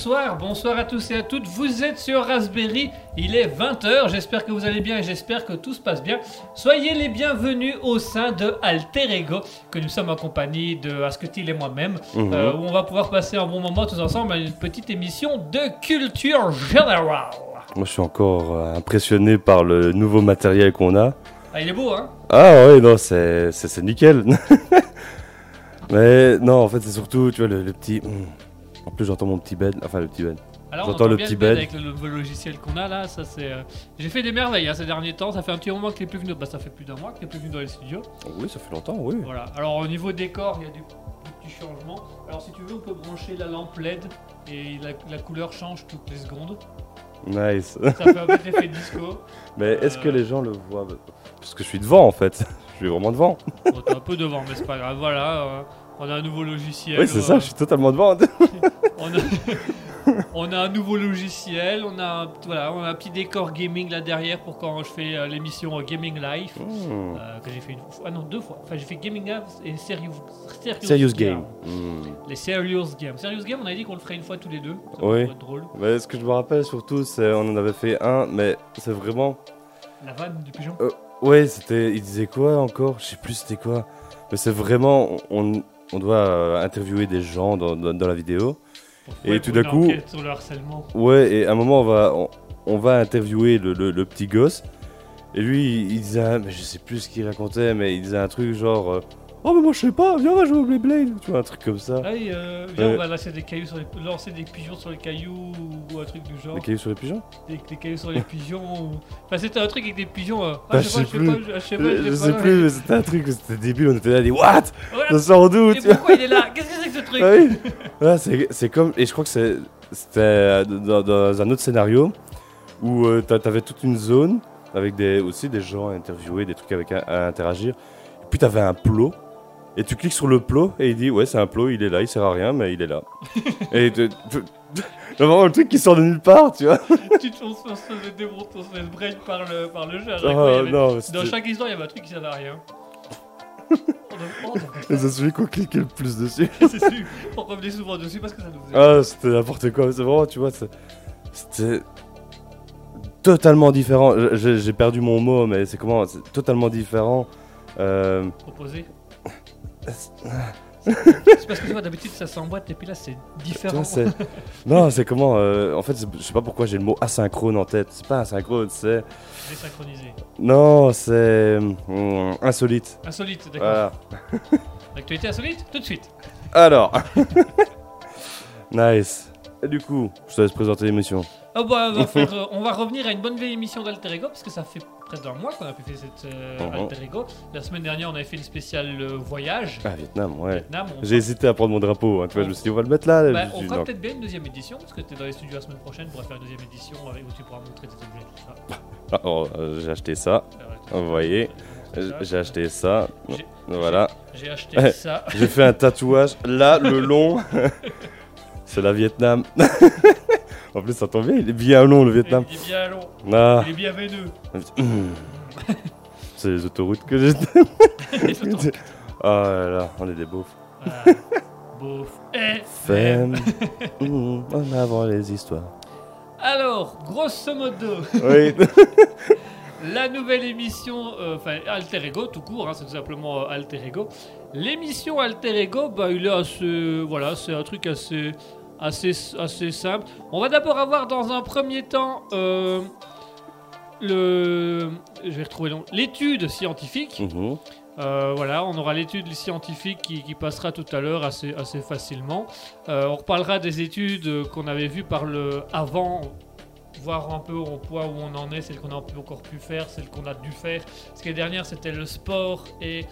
Bonsoir, bonsoir à tous et à toutes. Vous êtes sur Raspberry, il est 20h. J'espère que vous allez bien et j'espère que tout se passe bien. Soyez les bienvenus au sein de Alter Ego, que nous sommes en compagnie de Asketil et moi-même, Mhm. euh, où on va pouvoir passer un bon moment tous ensemble à une petite émission de culture générale. Moi, je suis encore euh, impressionné par le nouveau matériel qu'on a. Ah, il est beau, hein? Ah oui, non, c'est nickel. Mais non, en fait, c'est surtout, tu vois, le, le petit... hmm. En plus, j'entends mon petit bed, enfin le petit bed. J'entends entend le bien petit bed avec le logiciel qu'on a là. Ça, c'est. euh, J'ai fait des merveilles hein, ces derniers temps. Ça fait un petit moment que tu n'es plus venu. Bah, ça fait plus d'un mois que tu n'es plus venu dans les studios. Oui, ça fait longtemps, oui. Voilà. Alors au niveau décor, il y a des, petits changements. Alors si tu veux, on peut brancher la lampe LED et la, la couleur change toutes les secondes. Nice. Ça fait un petit effet disco. Mais est-ce que Euh. les gens le voient? Parce que je suis devant, en fait. Je suis vraiment devant. Bon, t'es un peu devant, mais c'est pas grave. Voilà. euh, on a un nouveau logiciel. Oui, c'est euh, ça, je suis totalement devant. On a, on a un nouveau logiciel. On a, un, voilà, on a un petit décor gaming là derrière pour quand je fais euh, l'émission euh, Gaming Life. Euh, que j'ai fait une fois. Ah non, deux fois. Enfin, j'ai fait Gaming Life et Serious, Serious, Serious game. Hmm. Les Serious Games. Serious Game, on a dit qu'on le ferait une fois tous les deux. Ça Oui. être drôle. Mais ce que je me rappelle surtout, c'est on en avait fait un, mais c'est vraiment... La vanne du pigeon. Ouais, c'était. Il disait quoi encore? Je sais plus c'était quoi. Mais c'est vraiment. On, on doit euh, interviewer des gens dans, dans, dans la vidéo. et Ouais, tout d'un coup- Sur le harcèlement. Ouais, et à un moment, on va, on, on va interviewer le, le- le petit gosse. Et lui, il, il disait. un- Mais je sais plus ce qu'il racontait, mais il disait un truc genre. Oh, mais moi je sais pas, viens, on va jouer au Beyblade. Tu vois, un truc comme ça. Ah euh, viens, Ouais. on va lancer des, cailloux sur les, lancer des pigeons sur les cailloux ou un truc du genre. Les cailloux sur les pigeons Des, des cailloux sur les pigeons. Ou... Enfin, c'était un truc avec des pigeons. euh, Bah, je sais pas, je sais je sais pas, je sais pas, Je, je je sais sais pas. plus, mais c'était un truc, c'était débile. On était là, dit What? Voilà. Ça sort d'où Et tu vois pourquoi il est là? Qu'est-ce que c'est que ce truc? Ah oui c'est c'est comme. Et je crois que c'est- c'était euh, dans, dans un autre scénario où euh, t'a- t'avais toute une zone avec des, aussi des gens à interviewer, des trucs avec à, à interagir. Et puis t'avais un plot. Et tu cliques sur le plot et il dit ouais c'est un plot, il est là, il sert à rien mais il est là. et tu- tu- vraiment le truc qui sort de nulle part, tu vois. tu te se on se faisait démonter, on se faisait brain par le, par le jeu. À chaque Oh, fois, avait- non, Dans chaque histoire, il y avait un truc qui servait à rien. Devait c'est celui qu'on cliquait le plus dessus. c'est sûr. On revenait souvent dessus parce que ça nous faisait. Ah, c'était n'importe quoi. C'est vraiment, tu vois, c'était totalement différent. J'ai perdu mon mot, mais c'est comment C'est totalement différent. Euh, Proposé. C'est parce que tu vois, d'habitude ça s'emboîte et puis là c'est différent. non, c'est comment euh, En fait, je sais pas pourquoi j'ai le mot asynchrone en tête. C'est pas asynchrone, c'est. Désynchronisé. Non, c'est. hum, insolite. Insolite, d'accord. Voilà. L'actualité insolite, tout de suite. Alors. nice. Et du coup, je te laisse présenter l'émission. Oh bah, on, va faire, euh, on va revenir à une bonne vieille émission d'Alter Ego parce que ça fait près d'un mois qu'on a pu faire cette euh. Alter Ego. La semaine dernière, on avait fait une spéciale euh, voyage. Ah, Vietnam, ouais. J'ai hésité à prendre mon drapeau. hein, tu vois, je me suis dit, on va le mettre là. bah, on fera peut-être bien une deuxième édition parce que tu es dans les studios la semaine prochaine. On pourra faire une deuxième édition avec, où tu pourras montrer tes objets tout ça. Ah, oh, euh, j'ai acheté ça. Alors, Vous voyez, j'ai acheté ça. Voilà. J'ai acheté ça. J'ai fait un tatouage. Là, le long, c'est la Vietnam. en plus, ça tombe bien, il est bien long le Vietnam. Il est bien long. Ah, Il est bien veineux. c'est les autoroutes que j'ai. Photos. Ah là là, on est des beaufs. Ah. Et Femme, mmh, en avant les histoires. Alors, grosso modo, Oui. la nouvelle émission, euh, enfin Alter Ego, tout court, hein, c'est tout simplement euh, Alter Ego. L'émission Alter Ego, bah, il est assez, voilà, c'est un truc assez, assez, assez simple. On va d'abord avoir dans un premier temps euh, le, je vais retrouver l'étude scientifique. Mhm. Euh, voilà, on aura l'étude scientifique qui, qui passera tout à l'heure assez, assez facilement. Euh, on reparlera des études qu'on avait vues par le avant, voir un peu au point où on en est, celles qu'on a encore pu faire, celles qu'on a dû faire. Parce que les dernières c'était le sport et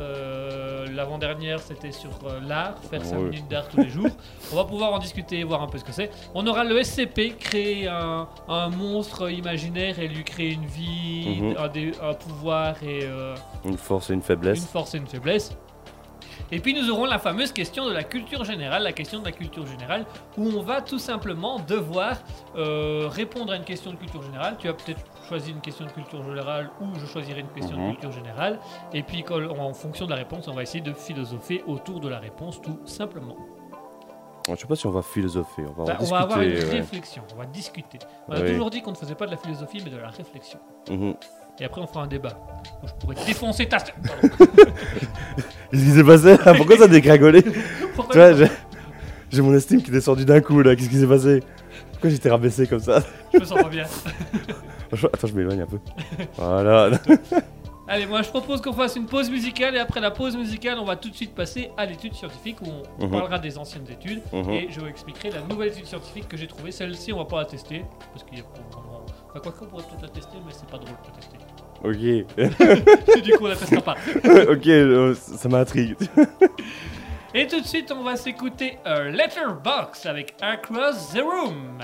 euh, l'avant-dernière c'était sur euh, l'art, faire 5 Oui. minutes d'art tous les jours. On va pouvoir en discuter et voir un peu ce que c'est. On aura le SCP, créer un, un monstre imaginaire et lui créer une vie, Mhm. un, dé- un pouvoir et... euh, Une force et une une faiblesse. force et une faiblesse. Et puis nous aurons la fameuse question de la culture générale, la question de la culture générale, où on va tout simplement devoir euh, répondre à une question de culture générale. Tu as peut-être choisi une question de culture générale ou je choisirai une question Mhm. de culture générale. Et puis en fonction de la réponse, on va essayer de philosopher autour de la réponse tout simplement. Je sais pas si on va philosopher. On va, en Bah, on discuter. va avoir une ouais. réflexion, on va discuter. On a toujours dit qu'on ne faisait pas de la philosophie mais de la réflexion. Mhm. Et après on fera un débat. Je pourrais défoncer ta... Qu'est-ce qui s'est passé? Là Pourquoi ça a dégringolé? Tu vois, j'ai mon estime qui est descendue d'un coup là. Qu'est-ce qui s'est passé? Pourquoi j'étais rabaissé comme ça? Je me sens pas bien. Attends, je m'éloigne un peu. Voilà. Allez, moi je propose qu'on fasse une pause musicale et après la pause musicale, on va tout de suite passer à l'étude scientifique où on Mhm. parlera des anciennes études Mhm. et je vous expliquerai la nouvelle étude scientifique que j'ai trouvée. Celle-ci, on va pas la tester parce qu'il y a pas vraiment. Enfin, quoi qu'on pourrait peut-être la tester, mais c'est pas drôle de tester. Ok. du coup, on la testera pas. ok, euh, ça m'intrigue. Et tout de suite, on va s'écouter a Letterbox avec Across the Room.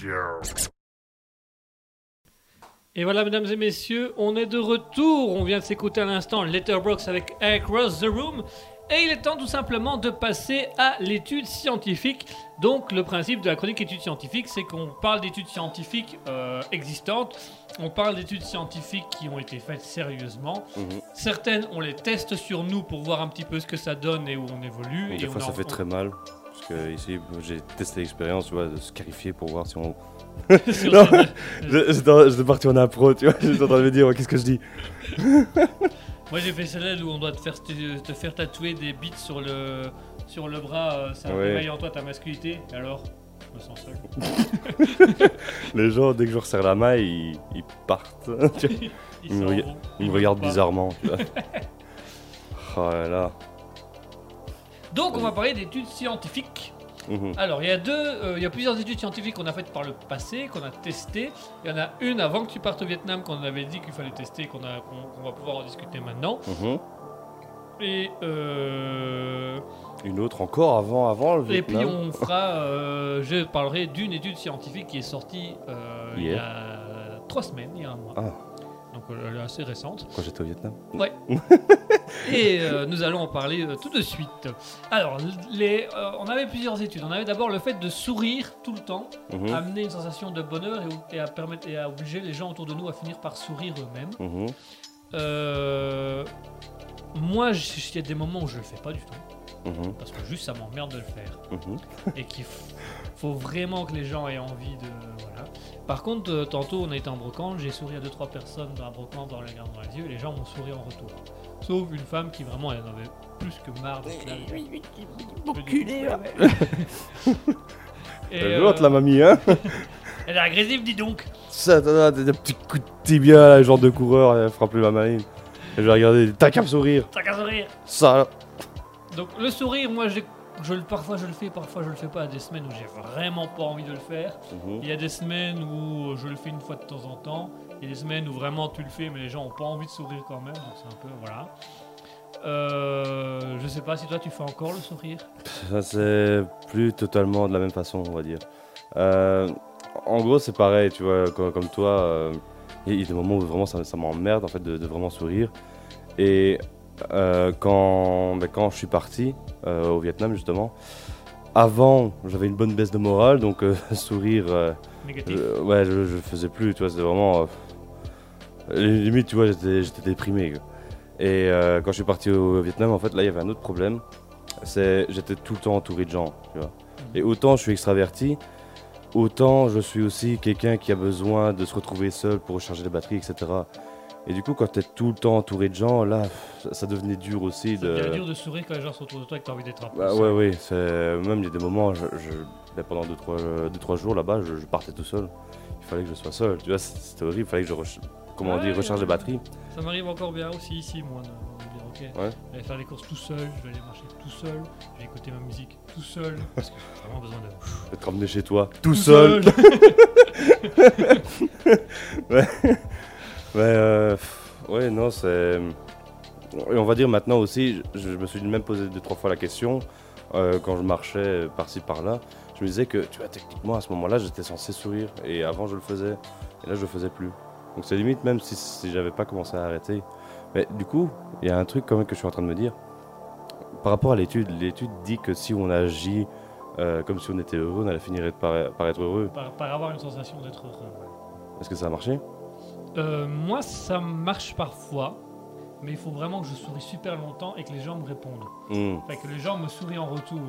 Radio. Et voilà, mesdames et messieurs, on est de retour. On vient de s'écouter à l'instant Letterbox avec Across the Room. Et il est temps tout simplement de passer à l'étude scientifique. Donc le principe de la chronique étude scientifique, c'est qu'on parle d'études scientifiques euh, existantes, on parle d'études scientifiques qui ont été faites sérieusement. Mhm. Certaines, on les teste sur nous pour voir un petit peu ce que ça donne et où on évolue. Et et des on fois, en- ça fait très mal. Parce que ici, j'ai testé l'expérience, tu vois, de se scarifier pour voir si on. Non. Je- j'étais parti en impro, tu vois, j'étais en train de me dire, ouais, qu'est-ce que je dis? Moi j'ai fait celle où on doit te faire, te, te faire tatouer des bits sur le, sur le bras, euh, ça Ouais. réveille en toi ta masculinité. Alors Je me sens seul. Les gens, dès que je leur serre la main, ils, ils partent. Ils Il me rega- ils me regardent bizarrement. Tu vois. oh là là. Donc on va parler d'études scientifiques. Mhm. Alors il y a deux, euh, il y a plusieurs études scientifiques qu'on a faites par le passé, qu'on a testées. Il y en a une avant que tu partes au Vietnam qu'on avait dit qu'il fallait tester, qu'on va pouvoir en discuter maintenant. Mhm. Et euh, Une autre encore avant, avant le Et puis Vietnam. on fera, euh, je parlerai d'une étude scientifique qui est sortie euh, il y a trois semaines, il y a un mois. Ah. Elle est assez récente. Quand j'étais au Vietnam. Et euh, nous allons en parler euh, tout de suite. Alors, les, euh, on avait plusieurs études. On avait d'abord le fait de sourire tout le temps, Mhm. amener une sensation de bonheur et, et à permettre et à obliger les gens autour de nous à finir par sourire eux-mêmes. Mhm. Moi, il y a des moments où je le fais pas du tout, Mhm. parce que juste ça m'emmerde de le faire. Et qu'il f- faut vraiment que les gens aient envie de. Voilà. Par contre, euh, tantôt on a été en brocante, j'ai souri à deux trois personnes dans la brocante en les regardant dans les yeux et les gens m'ont souri en retour. Sauf une femme qui vraiment elle en avait plus que marre là. Enculé, Et, Elle est euh, haute, la mamie, hein elle est agressive, dis donc. Ça, t'as des petits coups de tibia, là, genre de coureur, elle frappe plus ma mamie. Et je vais regarder, t'as qu'à me sourire. T'as qu'à sourire. Ça, Donc le sourire, moi j'ai. Je, parfois je le fais, parfois je le fais pas. Il y a des semaines où j'ai vraiment pas envie de le faire. Mhm. Il y a des semaines où je le fais une fois de temps en temps. Il y a des semaines où vraiment tu le fais, mais les gens ont pas envie de sourire quand même. Donc c'est un peu. Voilà. Euh, je sais pas si toi tu fais encore le sourire. Ça, c'est plus totalement de la même façon, on va dire. Euh, en gros, c'est pareil, tu vois, co- comme, toi, euh, il y a des moments où vraiment ça, ça m'emmerde en fait de, de vraiment sourire. Et euh, quand, ben, quand je suis parti euh, au Vietnam, justement, avant, j'avais une bonne baisse de morale, donc euh, sourire, Négatif. je- ouais, je, je faisais plus, tu vois, c'était vraiment. limite, tu vois, j'étais j'étais déprimé. quoi. Et quand je suis parti au Vietnam, en fait, là, il y avait un autre problème. C'est j'étais tout le temps entouré de gens, tu vois. Et autant je suis extraverti, autant je suis aussi quelqu'un qui a besoin de se retrouver seul pour recharger les batteries, etc. Et du coup, quand tu es tout le temps entouré de gens, là, ça, ça devenait dur aussi devient de. dur de sourire quand les gens sont autour de toi et que t'as envie d'être un peu. Bah seul. ouais, ouais, c'est même il y a des moments, je, je- ben, pendant 2-3 deux, trois, deux, trois jours là-bas, je, je partais tout seul. Il fallait que je sois seul, tu vois, c'est- c'était horrible, il fallait que je comment Ouais, recharge les batteries. Ça m'arrive encore bien aussi ici, moi, de dire ok, Ouais. je vais faire les courses tout seul, je vais aller marcher tout seul, je vais écouter ma musique tout seul, parce que j'ai vraiment besoin de. Être ramené chez toi tout, seul. Ouais, euh, pff, ouais, non, c'est. Et on va dire maintenant aussi, je, je me suis même posé deux, trois fois la question euh, quand je marchais par-ci par-là. Je me disais que, tu vois, techniquement à ce moment-là, j'étais censé sourire et avant je le faisais et là je le faisais plus. Donc c'est limite même si, si j'avais pas commencé à arrêter. Mais du coup, il y a un truc quand même que je suis en train de me dire. Par rapport à l'étude, l'étude dit que si on agit euh, comme si on était heureux, on allait finir par, par être heureux. Par, par avoir une sensation d'être heureux. ouais. Est-ce que ça a marché? Euh, moi, ça marche parfois, mais il faut vraiment que je souris super longtemps et que les gens me répondent. Enfin, que les gens me sourient en retour.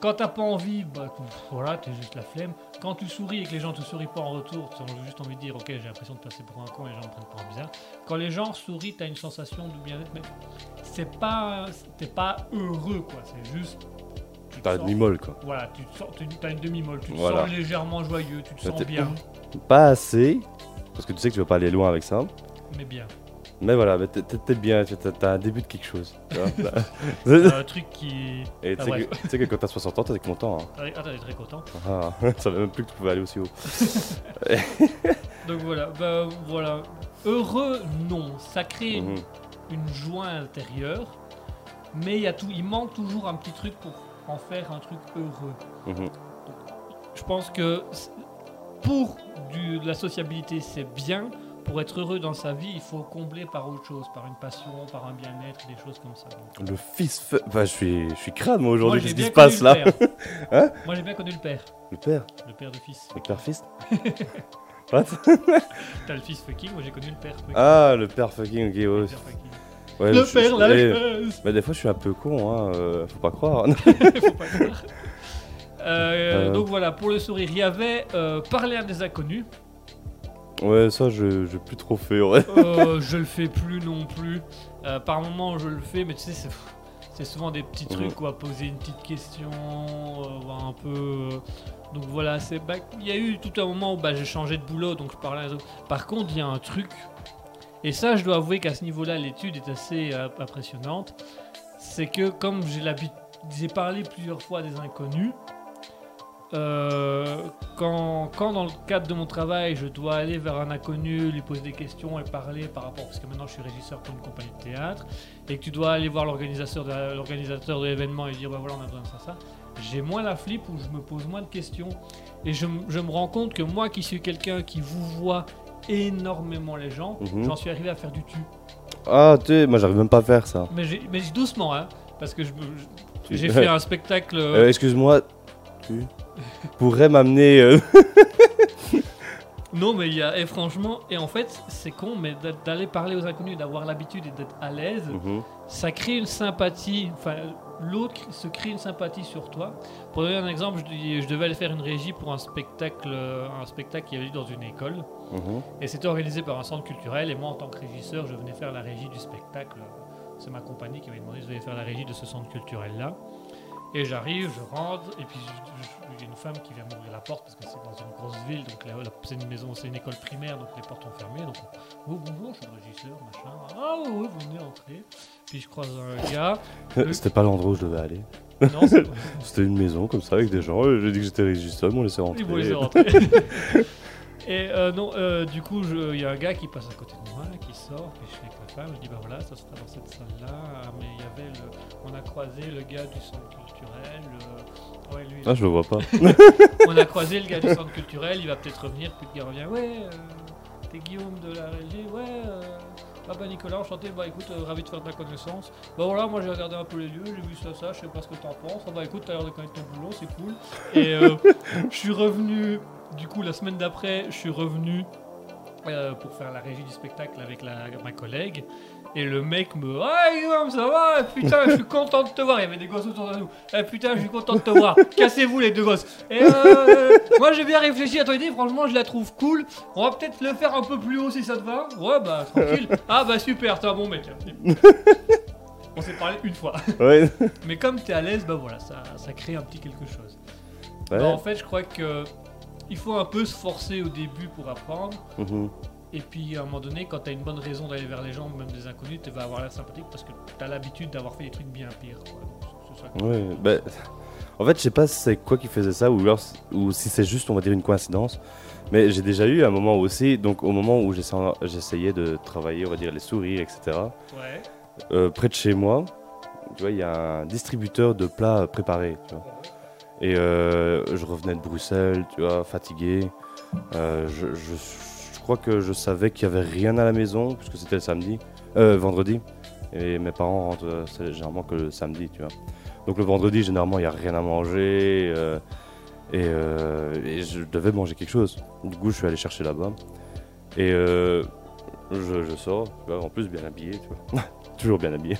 Quand t'as pas envie, bah voilà, t'es juste la flemme. Quand tu souris et que les gens te sourient pas en retour, t'as juste envie de dire, ok, j'ai l'impression de passer pour un con et les gens me prennent pour un bizarre. Quand les gens sourient, t'as une sensation de bien-être, mais c'est pas, t'es pas heureux, quoi. C'est juste. T'as une demi-molle quoi. Voilà, tu te sens, tu as une demi-molle, tu te Voilà. sens légèrement joyeux, tu te sens bien, Pas assez, parce que tu sais que tu vas pas aller loin avec ça. mais bien. Mais voilà, mais t'es- bien, t'as un début de quelque chose. vois. un truc qui. Et tu Ah, sais que, quand t'as 60 ans, t'es content. Hein. Ah, t'es très content. Ah, savais même plus que tu pouvais aller aussi haut. Donc voilà, bah voilà. Heureux, non. Ça crée une- Mhm. une joie intérieure, mais il y a tout, il manque toujours un petit truc pour en faire un truc heureux. Mhm. Je pense que pour du- de la sociabilité, c'est bien. Pour être heureux dans sa vie, il faut combler par autre chose, par une passion, par un bien-être, des choses comme ça. Donc, Le fils. Enfin, je suis, je suis moi, aujourd'hui. Qu'est-ce qui se passe là. Hein? Moi, j'ai bien connu le père, Le père? Le père de fils. Le père fils? What? T'as le fils fucking, moi j'ai connu le père fucking. Ah, le père fucking, ok, ouais. Le père fucking. Ouais, le je- père, je- la eh, chose. Mais des fois, je suis un peu con, hein. euh, faut pas croire. Faut pas croire. Euh. Donc voilà, pour le sourire, il y avait euh, parler à des inconnus. ouais, ça, je j'ai plus trop fait, ouais. Euh, je le fais plus non plus. Par moment, je le fais, mais tu sais, c'est, c'est souvent des petits trucs, Mhm. quoi. Poser une petite question, voir un peu. donc voilà, c'est. bah, Il y a eu tout un moment où bah, j'ai changé de boulot, donc je parlais à des autres. Par contre, il y a un truc, et ça, je dois avouer qu'à ce niveau-là, l'étude est assez euh, impressionnante. C'est que, comme j'ai l'habitude. J'ai parlé plusieurs fois à des inconnus. Euh, quand, quand dans le cadre de mon travail, je dois aller vers un inconnu, lui poser des questions et parler par rapport, parce que maintenant je suis régisseur pour une compagnie de théâtre, et que tu dois aller voir l'organisateur de, l'événement et lui dire bah voilà on a besoin de ça, ça, j'ai moins la flip où je me pose moins de questions. Et je, me rends compte que moi qui suis quelqu'un qui vous voit énormément les gens, Mhm. j'en suis arrivé à faire du tu. Ah, tu sais, moi, j'arrive même pas à faire ça. Mais, mais doucement, hein, parce que j'ai fait un spectacle. Euh, Excuse-moi, tu pourrais m'amener. euh, Non, mais il y a. Et franchement, et en fait, c'est con, mais d'a- d'aller parler aux inconnus, d'avoir l'habitude et d'être à l'aise, mhm. ça crée une sympathie. Enfin, l'autre se crée une sympathie sur toi. Pour donner un exemple, je, dis- je devais aller faire une régie pour un spectacle, euh, un spectacle qui avait lieu dans une école. Mhm. Et c'était organisé par un centre culturel. Et moi, en tant que régisseur, je venais faire la régie du spectacle. C'est ma compagnie qui m'avait demandé de venir faire la régie de ce centre culturel-là. Et j'arrive, je rentre, et puis il y a une femme qui vient m'ouvrir la porte parce que c'est dans une grosse ville, donc c'est une maison, c'est une école primaire, donc les portes sont fermées. Donc, oh, bonjour, je suis le régisseur, machin. Ah oui, oui, vous venez entrer. Puis je croise un gars. C'était pas l'endroit où je devais aller. Non, c'est C'était une maison comme ça avec des gens. J'ai dit que j'étais régisseur, ils m'ont laissé rentrer. Ils vont laisser rentrer. Et euh, non, euh, du coup, je- il y a un gars qui passe à côté de moi, qui sort, puis je fais avec la femme, je dis bah voilà, ça sera dans cette salle-là. Mais il y avait le, on a croisé le gars du centre culturel. euh, ouais, lui. Ah, je le vois pas. On a croisé le gars du centre culturel, il va peut-être revenir, puis le gars revient. Ouais, euh, t'es Guillaume de la régie, ouais. Ah bah Nicolas, enchanté, bah écoute, euh, ravi de faire ta connaissance. Bah voilà, moi j'ai regardé un peu les lieux, j'ai vu ça, ça, je sais pas ce que t'en penses. Ah bah écoute, t'as l'air de connaître ton boulot, c'est cool. Et euh, je suis revenu, du coup, la semaine d'après, je suis revenu euh, pour faire la régie du spectacle avec la, ma collègue. Et le mec me. Ah Guillaume, ça va Putain, je suis content de te voir. Il y avait des gosses autour de nous. Eh putain, je suis content de te voir. Cassez-vous les deux gosses. Et euh, moi j'ai bien réfléchi à ton idée. Franchement, je la trouve cool. On va peut-être le faire un peu plus haut si ça te va. Ouais, bah tranquille. Ah bah super, t'es un bon mec. On s'est parlé une fois. Ouais. Mais comme t'es à l'aise, bah voilà, ça, ça crée un petit quelque chose. Ouais. Bah, en fait, je crois que il faut un peu se forcer au début pour apprendre. Mhm. Et puis à un moment donné, quand tu as une bonne raison d'aller vers les gens, même des inconnus, tu vas avoir l'air sympathique parce que tu as l'habitude d'avoir fait des trucs bien pires. Quoi. Donc, c'est ça que- Ouais, bah, en fait, je sais pas si c'est quoi qui faisait ça ou, alors, ou si c'est juste, on va dire, une coïncidence. Mais j'ai déjà eu un moment aussi, donc au moment où j'essa- j'essayais de travailler, on va dire, les sourires, etc. Ouais. euh, près de chez moi, tu vois, il y a un distributeur de plats préparés, tu vois. Et euh, je revenais de Bruxelles, tu vois, fatigué. Euh, je- je crois que je savais qu'il n'y avait rien à la maison, puisque c'était le samedi, euh, vendredi. Et mes parents rentrent euh, généralement que le samedi, tu vois. Donc le vendredi, généralement, il n'y a rien à manger. euh, et, euh, et je devais manger quelque chose. Du coup, je suis allé chercher là-bas. Et je, je sors, tu vois, en plus bien habillé, tu vois. Toujours bien habillé.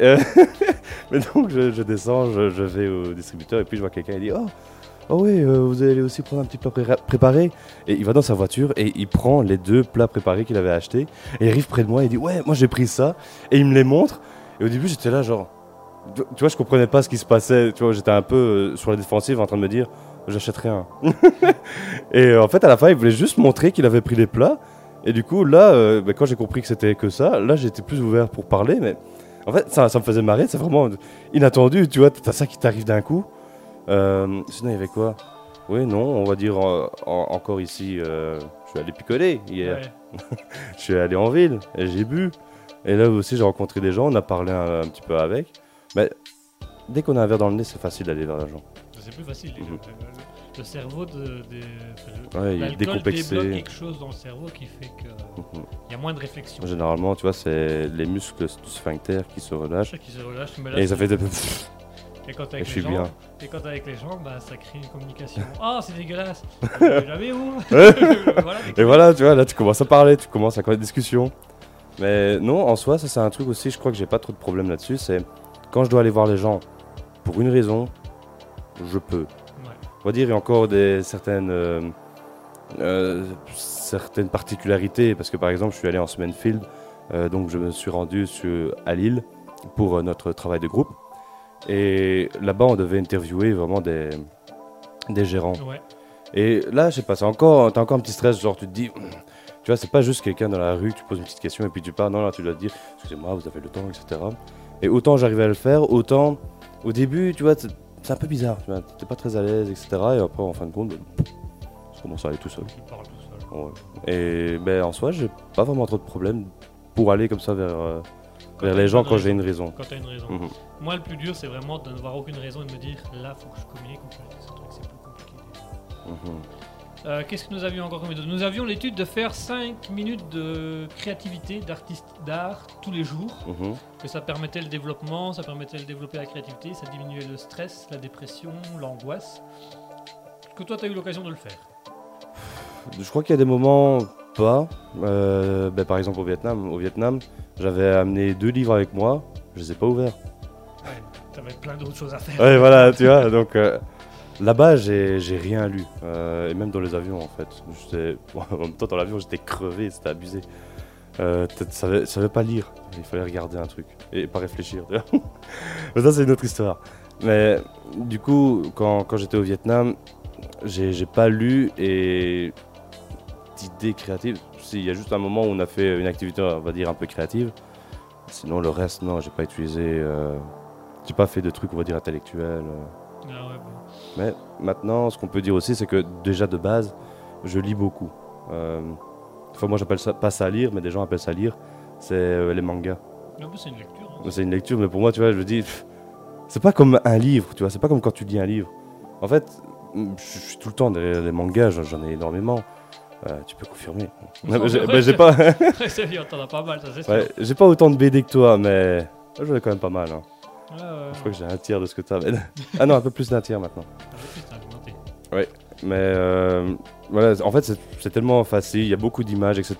Mais donc je, je descends, je, je vais au distributeur et puis je vois quelqu'un, il dit Oh, oh oui, euh, vous allez aussi prendre un petit plat pré- préparé. Et il va dans sa voiture et il prend les deux plats préparés qu'il avait achetés. Et il arrive près de moi et il dit Ouais, moi j'ai pris ça. Et il me les montre. Et au début j'étais là, genre, tu vois, je comprenais pas ce qui se passait. Tu vois, j'étais un peu euh, sur la défensive en train de me dire J'achète rien. et euh, en fait, à la fin, il voulait juste montrer qu'il avait pris les plats. Et du coup, là, bah, quand j'ai compris que c'était que ça, là, j'étais plus ouvert pour parler. Mais en fait, ça, ça me faisait marrer. C'est vraiment inattendu. Tu vois, t'as ça qui t'arrive d'un coup. Euh, sinon, il y avait quoi? Oui, non, on va dire euh, en- encore ici. euh, je suis allé picoler hier. Ouais. Je suis allé en ville et j'ai bu. Et là aussi, j'ai rencontré des gens. On a parlé un, un petit peu avec. Mais dès qu'on a un verre dans le nez, c'est facile d'aller vers les gens. C'est plus facile. Mhm. le cerveau de, des. le- Ouais, il est décomplexé. débloque quelque chose dans le cerveau qui fait qu'il Mhm. y a moins de réflexion. Généralement, tu vois, c'est les muscles du sphincter qui se relâchent. Ça qui se relâche, mais là, Et ça fait de... et quand t'es avec les gens, bien. et quand t'es avec les gens, bah ça crée une communication. Ah, c'est dégueulasse. Jamais où Voilà, des Et voilà, tu vois, là tu commences à parler, tu commences à avoir une discussion. Mais non, en soi, ça c'est un truc aussi, je crois que j'ai pas trop de problème là-dessus. C'est quand je dois aller voir les gens pour une raison, je peux. Ouais. On va dire, il y a encore des certaines, euh, euh, certaines particularités. Parce que par exemple, je suis allé en semaine field, euh, donc je me suis rendu sur, à Lille pour notre travail de groupe. Et là-bas, on devait interviewer vraiment des, des gérants. Ouais. Et là, je sais pas, c'est encore, t'as encore un petit stress, genre tu te dis, tu vois, c'est pas juste quelqu'un dans la rue, tu poses une petite question et puis tu pars, non, là tu dois te dire, excusez-moi, vous avez le temps, etc. Et autant j'arrivais à le faire, autant au début, tu vois, c'est un peu bizarre, tu vois, t'es pas très à l'aise, etc. Et après, en fin de compte, ben, ça commence à aller tout seul. Qui parle tout seul. Ouais. Et ben en soi, j'ai pas vraiment trop de problèmes pour aller comme ça vers, euh, vers les gens quand j'ai une raison. Quand t'as une raison. Mhm. Moi, le plus dur, c'est vraiment de n'avoir aucune raison et de me dire là, faut que je communique. ou que ce truc, c'est plus compliqué. Mhm. Euh, Qu'est-ce que nous avions encore comme Nous avions l'étude de faire 5 minutes de créativité, d'art tous les jours. Mhm. Que ça permettait le développement, ça permettait de développer la créativité, ça diminuait le stress, la dépression, l'angoisse. Que toi, tu as eu l'occasion de le faire? Je crois qu'il y a des moments pas. Euh, ben, par exemple au Vietnam. Au Vietnam, j'avais amené deux livres avec moi. Je les ai pas ouverts. Tu avais plein d'autres choses à faire. Ouais, voilà, tu vois. Donc euh, là-bas, j'ai rien lu. Euh, et même dans les avions, en fait. Bon, en même temps, dans l'avion, j'étais crevé, c'était abusé. Euh, savais, savais pas lire. Il fallait regarder un truc et pas réfléchir. Mais ça, c'est une autre histoire. Mais du coup, quand, quand j'étais au Vietnam, j'ai j'ai pas lu et d'idées créatives. Il y a juste un moment où on a fait une activité, on va dire, un peu créative. Sinon, le reste, non, j'ai pas utilisé. euh, j'ai pas fait de trucs, on va dire, intellectuels. euh. Ah ouais. Mais maintenant, ce qu'on peut dire aussi, c'est que déjà de base, je lis beaucoup. Euh, enfin, moi, j'appelle ça pas ça lire, mais des gens appellent ça lire. C'est euh, les mangas. Ah, bah, c'est une lecture. hein. C'est une lecture, mais pour moi, tu vois, je me dis, c'est pas comme un livre, tu vois, c'est pas comme quand tu lis un livre. En fait, je suis tout le temps derrière les mangas, j'en ai énormément. Euh, tu peux confirmer. Non, mais j'ai c'est- pas, mal, ouais, j'ai pas autant de BD que toi, mais j'en ai quand même pas mal. hein. Ouais, Je crois que j'ai un tiers de ce que tu as. ah non, un peu plus d'un tiers maintenant. ouais. Mais euh, voilà, en fait, c'est- tellement facile, il y a beaucoup d'images, etc.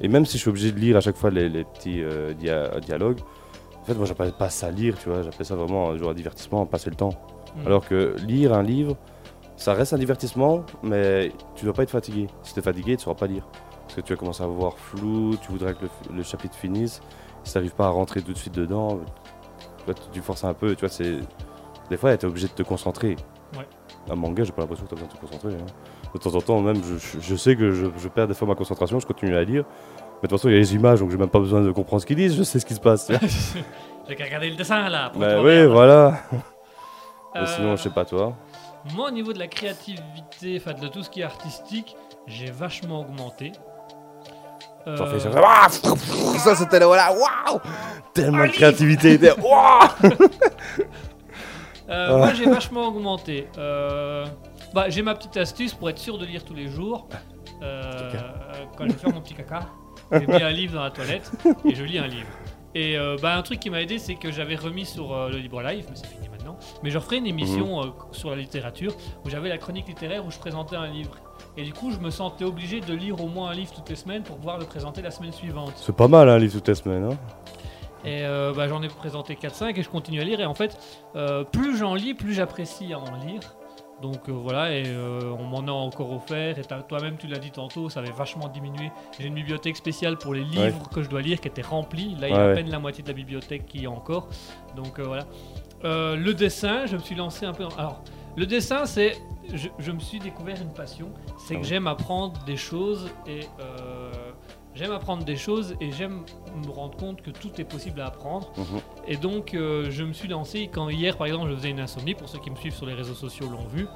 Et même si je suis obligé de lire à chaque fois les, les petits euh, dia- dialogues, en fait, moi, j'appelle pas ça lire, tu vois, j'appelle ça vraiment un jour un divertissement, passer le temps. Mm. Alors que lire un livre, ça reste un divertissement, mais tu dois pas être fatigué. Si tu es fatigué, tu sauras pas lire. Parce que tu vas commencer à voir flou, tu voudrais que le, le chapitre finisse, si tu n'arrives pas à rentrer tout de suite dedans, tu, vois, tu- tu forces un peu, tu vois, c'est... Des fois, tu es obligé de te concentrer. Ouais. Un manga, j'ai pas l'impression que tu as besoin de te concentrer. hein. De temps en temps, même, je, sais que je, je perds des fois ma concentration, je continue à lire. Mais de toute façon, il y a les images, donc j'ai même pas besoin de comprendre ce qu'ils disent, je sais ce qui se passe. J'ai qu'à regarder le dessin là. pour bah oui, moderne. voilà. Euh, sinon, je sais pas toi. Moi, au niveau de la créativité, enfin de tout ce qui est artistique, j'ai vachement augmenté. Euh, ça. Ça c'était là, voilà, waouh Tellement de créativité, waouh euh. Moi, j'ai vachement augmenté. Euh, bah, j'ai ma petite astuce pour être sûr de lire tous les jours. Euh, quand je vais faire mon petit caca, j'ai mis un livre dans la toilette et je lis un livre. Et euh, bah, un truc qui m'a aidé, c'est que j'avais remis sur euh, le Libre Live, mais c'est fini maintenant. Mais je referai une émission euh, sur la littérature où j'avais la chronique littéraire où je présentais un livre. Et du coup, je me sentais obligé de lire au moins un livre toutes les semaines pour pouvoir le présenter la semaine suivante. C'est pas mal un livre toutes les semaines, hein Et euh, bah, j'en ai présenté 4-5 et je continue à lire. Et en fait, euh, plus j'en lis, plus j'apprécie à en lire. Donc euh, voilà, et euh, on m'en a encore offert. Et toi-même, tu l'as dit tantôt, ça avait vachement diminué. J'ai une bibliothèque spéciale pour les livres que je dois lire qui était remplie. Là, il y a à peine la moitié de la bibliothèque qui est encore. Donc euh, voilà. Le dessin, je me suis lancé un peu dans... Alors, le dessin, c'est... Je, je me suis découvert une passion. C'est Ah que oui. j'aime apprendre des choses et... J'aime apprendre des choses et j'aime me rendre compte que tout est possible à apprendre. Mhm. Et donc, euh, je me suis lancé quand hier, par exemple, je faisais une insomnie. Pour ceux qui me suivent sur les réseaux sociaux l'ont vu.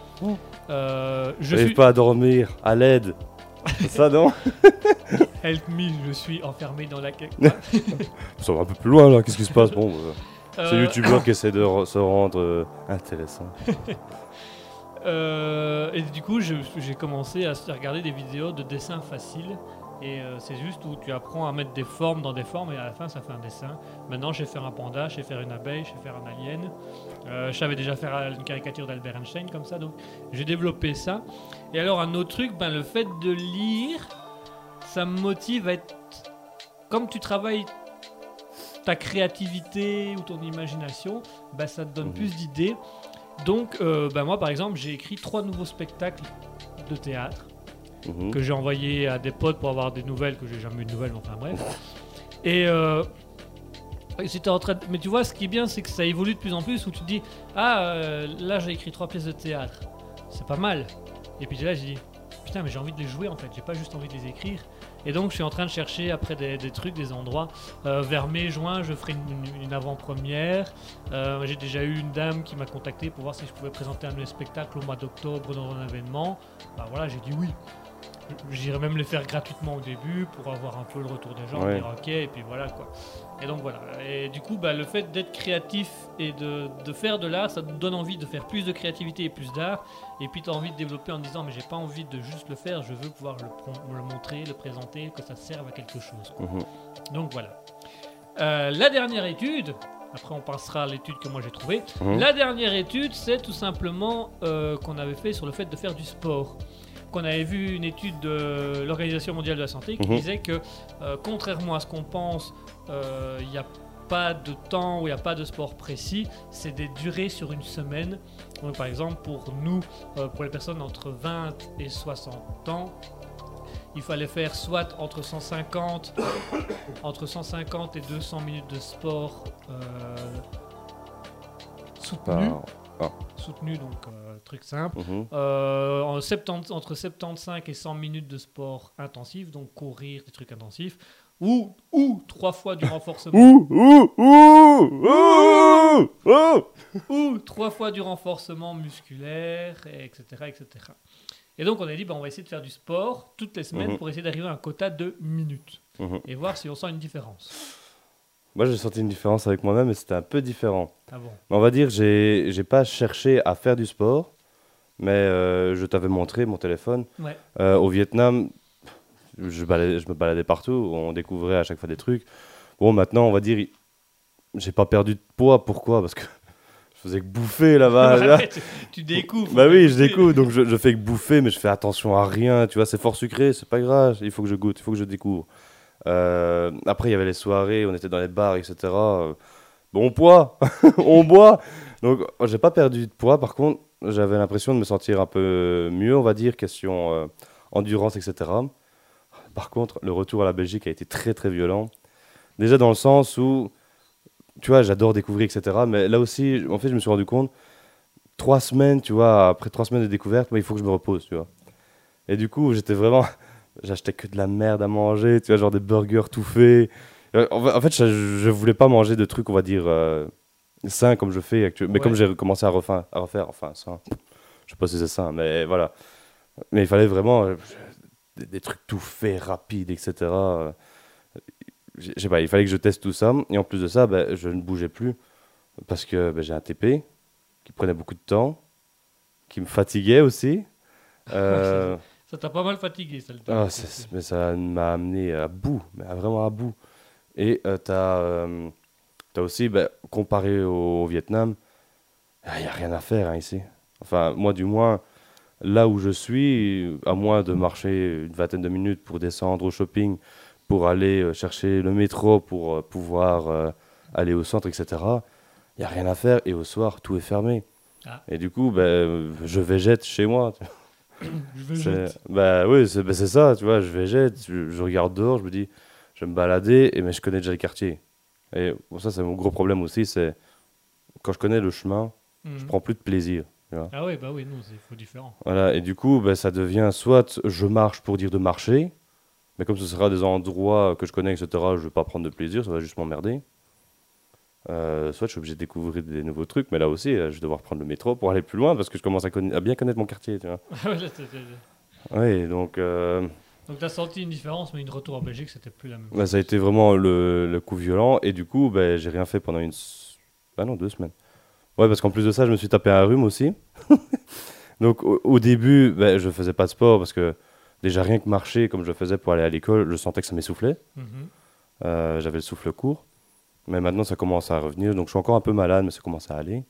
Euh, je J'arrive suis pas à dormir, à l'aide. C'est ça, non? Help me, je suis enfermé dans la. Ça va un peu plus loin, là, qu'est-ce qui se passe? Bon, euh, c'est Euh, le youtubeur qui essaie de re- se rendre intéressant. Euh, et du coup, j'ai commencé à regarder des vidéos de dessins faciles. Et euh, c'est juste où tu apprends à mettre des formes dans des formes et à la fin ça fait un dessin. Maintenant, je sais faire un panda, je sais faire une abeille, je sais faire un alien. Euh, je savais déjà faire une caricature d'Albert Einstein comme ça, donc j'ai développé ça. Et alors, un autre truc, ben, le fait de lire, ça me motive à être. Comme tu travailles ta créativité ou ton imagination, ben, ça te donne Mhm. plus d'idées. Donc, euh, ben, moi par exemple, j'ai écrit trois nouveaux spectacles de théâtre Mhm. que j'ai envoyé à des potes pour avoir des nouvelles, que j'ai jamais eu de nouvelles, enfin bref. Et euh, c'était en train Mais tu vois, ce qui est bien, c'est que ça évolue de plus en plus, où tu te dis, ah, euh, là j'ai écrit trois pièces de théâtre, c'est pas mal. Et puis là, j'ai dit, putain, mais j'ai envie de les jouer en fait, j'ai pas juste envie de les écrire. Et donc, je suis en train de chercher après des, trucs, des endroits. Euh, vers mai, juin, je ferai une, avant-première. Euh, j'ai déjà eu une dame qui m'a contacté pour voir si je pouvais présenter un de mes spectacles au mois d'octobre dans un événement. Bah voilà, j'ai dit oui. J'irai même les faire gratuitement au début pour avoir un peu le retour des gens, Ouais. dire ok, et puis voilà quoi. Et donc voilà. Et du coup, bah, le fait d'être créatif et de, de faire de l'art, ça te donne envie de faire plus de créativité et plus d'art. Et puis tu as envie de développer en disant, mais j'ai pas envie de juste le faire, je veux pouvoir le, montrer, le présenter, que ça serve à quelque chose. Mhm. Donc voilà. Euh, la dernière étude, après on passera à l'étude que moi j'ai trouvée. Mhm. La dernière étude, c'est tout simplement euh, qu'on avait fait sur le fait de faire du sport. Qu'on avait vu une étude de l'Organisation mondiale de la santé qui Mhm. disait que, euh, contrairement à ce qu'on pense, euh, il n'y a pas de temps où il n'y a pas de sport précis, c'est des durées sur une semaine. Donc, par exemple, pour nous, euh, pour les personnes entre 20 et 60 ans, il fallait faire soit entre 150, entre 150 et 200 minutes de sport soutenu, Par- soutenu donc truc simple. Mhm. Euh, en 70 entre 75 et 100 minutes de sport intensif, donc courir, des trucs intensifs, ou, ou trois fois du renforcement, ouh, ouh, ouh. ou trois fois du renforcement musculaire, et etc., etc. Et donc on a dit, bah, on va essayer de faire du sport toutes les semaines Mhm. pour essayer d'arriver à un quota de minutes Mhm. et voir si on sent une différence. Moi, j'ai senti une différence avec moi-même, mais c'était un peu différent. Ah bon? On va dire, j'ai j'ai pas cherché à faire du sport, mais euh, je t'avais montré mon téléphone. Ouais. Euh, au Vietnam, je, baladais- je me baladais partout, on découvrait à chaque fois des trucs. Bon, maintenant, on va dire, j'ai pas perdu de poids. Pourquoi? Parce que je faisais que bouffer là-bas. là. Tu, tu découvres. Bah oui, je découvre, donc je, je fais que bouffer, mais je fais attention à rien, tu vois, c'est fort sucré, c'est pas grave, il faut que je goûte, il faut que je découvre. Euh, après, il y avait les soirées, on était dans les bars, etc. Bon poids, on boit. Donc, j'ai pas perdu de poids, par contre, j'avais l'impression de me sentir un peu mieux, on va dire, question euh, endurance, etc. Par contre, le retour à la Belgique a été très très violent. Déjà dans le sens où, tu vois, j'adore découvrir, etc. Mais là aussi, en fait, je me suis rendu compte, trois semaines, tu vois, après trois semaines de découverte, moi, il faut que je me repose, tu vois. Et du coup, j'étais vraiment, j'achetais que de la merde à manger, tu vois, genre des burgers tout faits. Euh, En fait, je, je voulais pas manger de trucs, on va dire, euh, sains comme je fais actuellement. Mais Ouais. comme j'ai commencé à refaire, à refaire, enfin, sain, je sais pas si c'est sain, mais voilà. Mais il fallait vraiment euh, des, des trucs tout faits, rapides, etc. Euh, Je sais pas, il fallait que je teste tout ça. Et en plus de ça, ben, je ne bougeais plus parce que ben, j'ai un TP qui prenait beaucoup de temps, qui me fatiguait aussi. Euh, Ça t'a pas mal fatigué, ça le ah, temps. c'est- mais ça m'a amené à bout, mais à vraiment à bout. Et tu as, aussi, ben, comparé au, au Vietnam, il n'y a rien à faire hein, ici. Enfin, moi du moins, là où je suis, à moins de marcher une vingtaine de minutes pour descendre au shopping, pour aller euh, chercher le métro, pour euh, pouvoir euh, aller au centre, etc., il n'y a rien à faire. Et au soir, tout est fermé. Ah. Et du coup, ben, je végète chez moi. Je jeter. Bah oui, c'est bah, c'est ça, tu vois, je végète, je, je regarde dehors, je me dis, je vais me balader, et mais je connais déjà les quartiers. Et ça, c'est mon gros problème aussi, c'est quand je connais le chemin, je Mhm. prends plus de plaisir. Ah oui, bah oui, non, c'est faut différent. Voilà, et du coup, bah, ça devient soit je marche pour dire de marcher, mais comme ce sera des endroits que je connais, etc., je vais pas prendre de plaisir, ça va juste m'emmerder. Euh, soit je suis obligé de découvrir des nouveaux trucs, mais là aussi, euh, je vais devoir prendre le métro pour aller plus loin parce que je commence à, bien connaître mon quartier, tu vois. Ouais, donc euh, Donc t'as senti une différence, mais une retour en Belgique, c'était plus la même bah, ça a été vraiment le, le coup violent, et du coup, bah, j'ai rien fait pendant une. Ah non, deux semaines. Ouais, parce qu'en plus de ça, je me suis tapé un rhume aussi. Donc au, au début, ben, je faisais pas de sport parce que déjà rien que marcher comme je faisais pour aller à l'école, je sentais que ça m'essoufflait. Mhm. Euh, J'avais le souffle court. Mais maintenant, ça commence à revenir. Donc je suis encore un peu malade, mais ça commence à aller.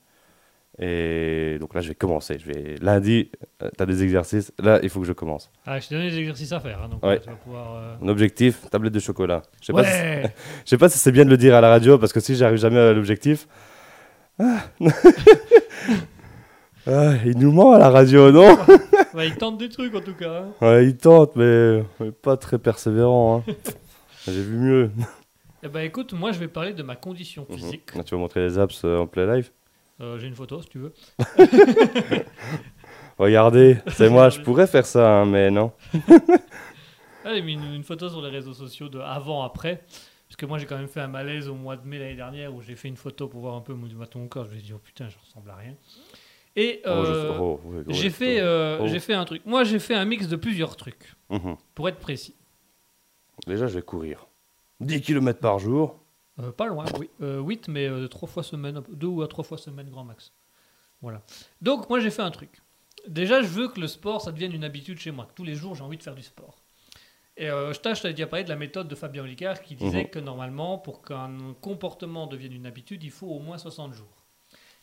Et donc là, je vais commencer. Je vais... Lundi, tu as des exercices. Là, il faut que je commence. Ah, je t'ai donné des exercices à faire, hein, donc Ouais. euh, tu vas pouvoir. euh, Mon objectif, tablette de chocolat. Je sais pas si- Ouais je sais pas si c'est bien de le dire à la radio, parce que si j'arrive jamais à l'objectif... Ah. Ah, il nous ment à la radio, non? Il tente des trucs en tout cas. hein. Ouais, il tente, mais, mais pas très persévérant. hein. J'ai vu mieux. Eh ben écoute, moi je vais parler de ma condition physique. Là, tu vas montrer les apps euh, en play live? Euh, J'ai une photo si tu veux. Regardez, c'est moi, je pourrais faire ça, hein, mais non. J'ai mis une, une photo sur les réseaux sociaux de avant-après. Parce que moi j'ai quand même fait un malaise au mois de mai l'année dernière où j'ai fait une photo pour voir un peu mon, mon corps. Je me suis dit, oh putain, je ressemble à rien. Et Oh, euh, oh, j'ai fait, euh, Oh. fait un truc. Moi j'ai fait un mix de plusieurs trucs, Mhm. pour être précis. Déjà, je vais courir. 10 km par jour. Euh, pas loin, oui. 8, mais euh, fois semaine, deux ou à trois fois semaine grand max. Voilà. Donc moi j'ai fait un truc. Déjà, je veux que le sport, ça devienne une habitude chez moi. que Tous les jours, j'ai envie de faire du sport. Et euh, je tâche, t'avais déjà parlé de la méthode de Fabien Olicard qui disait Mhm. que normalement, pour qu'un comportement devienne une habitude, il faut au moins 60 jours.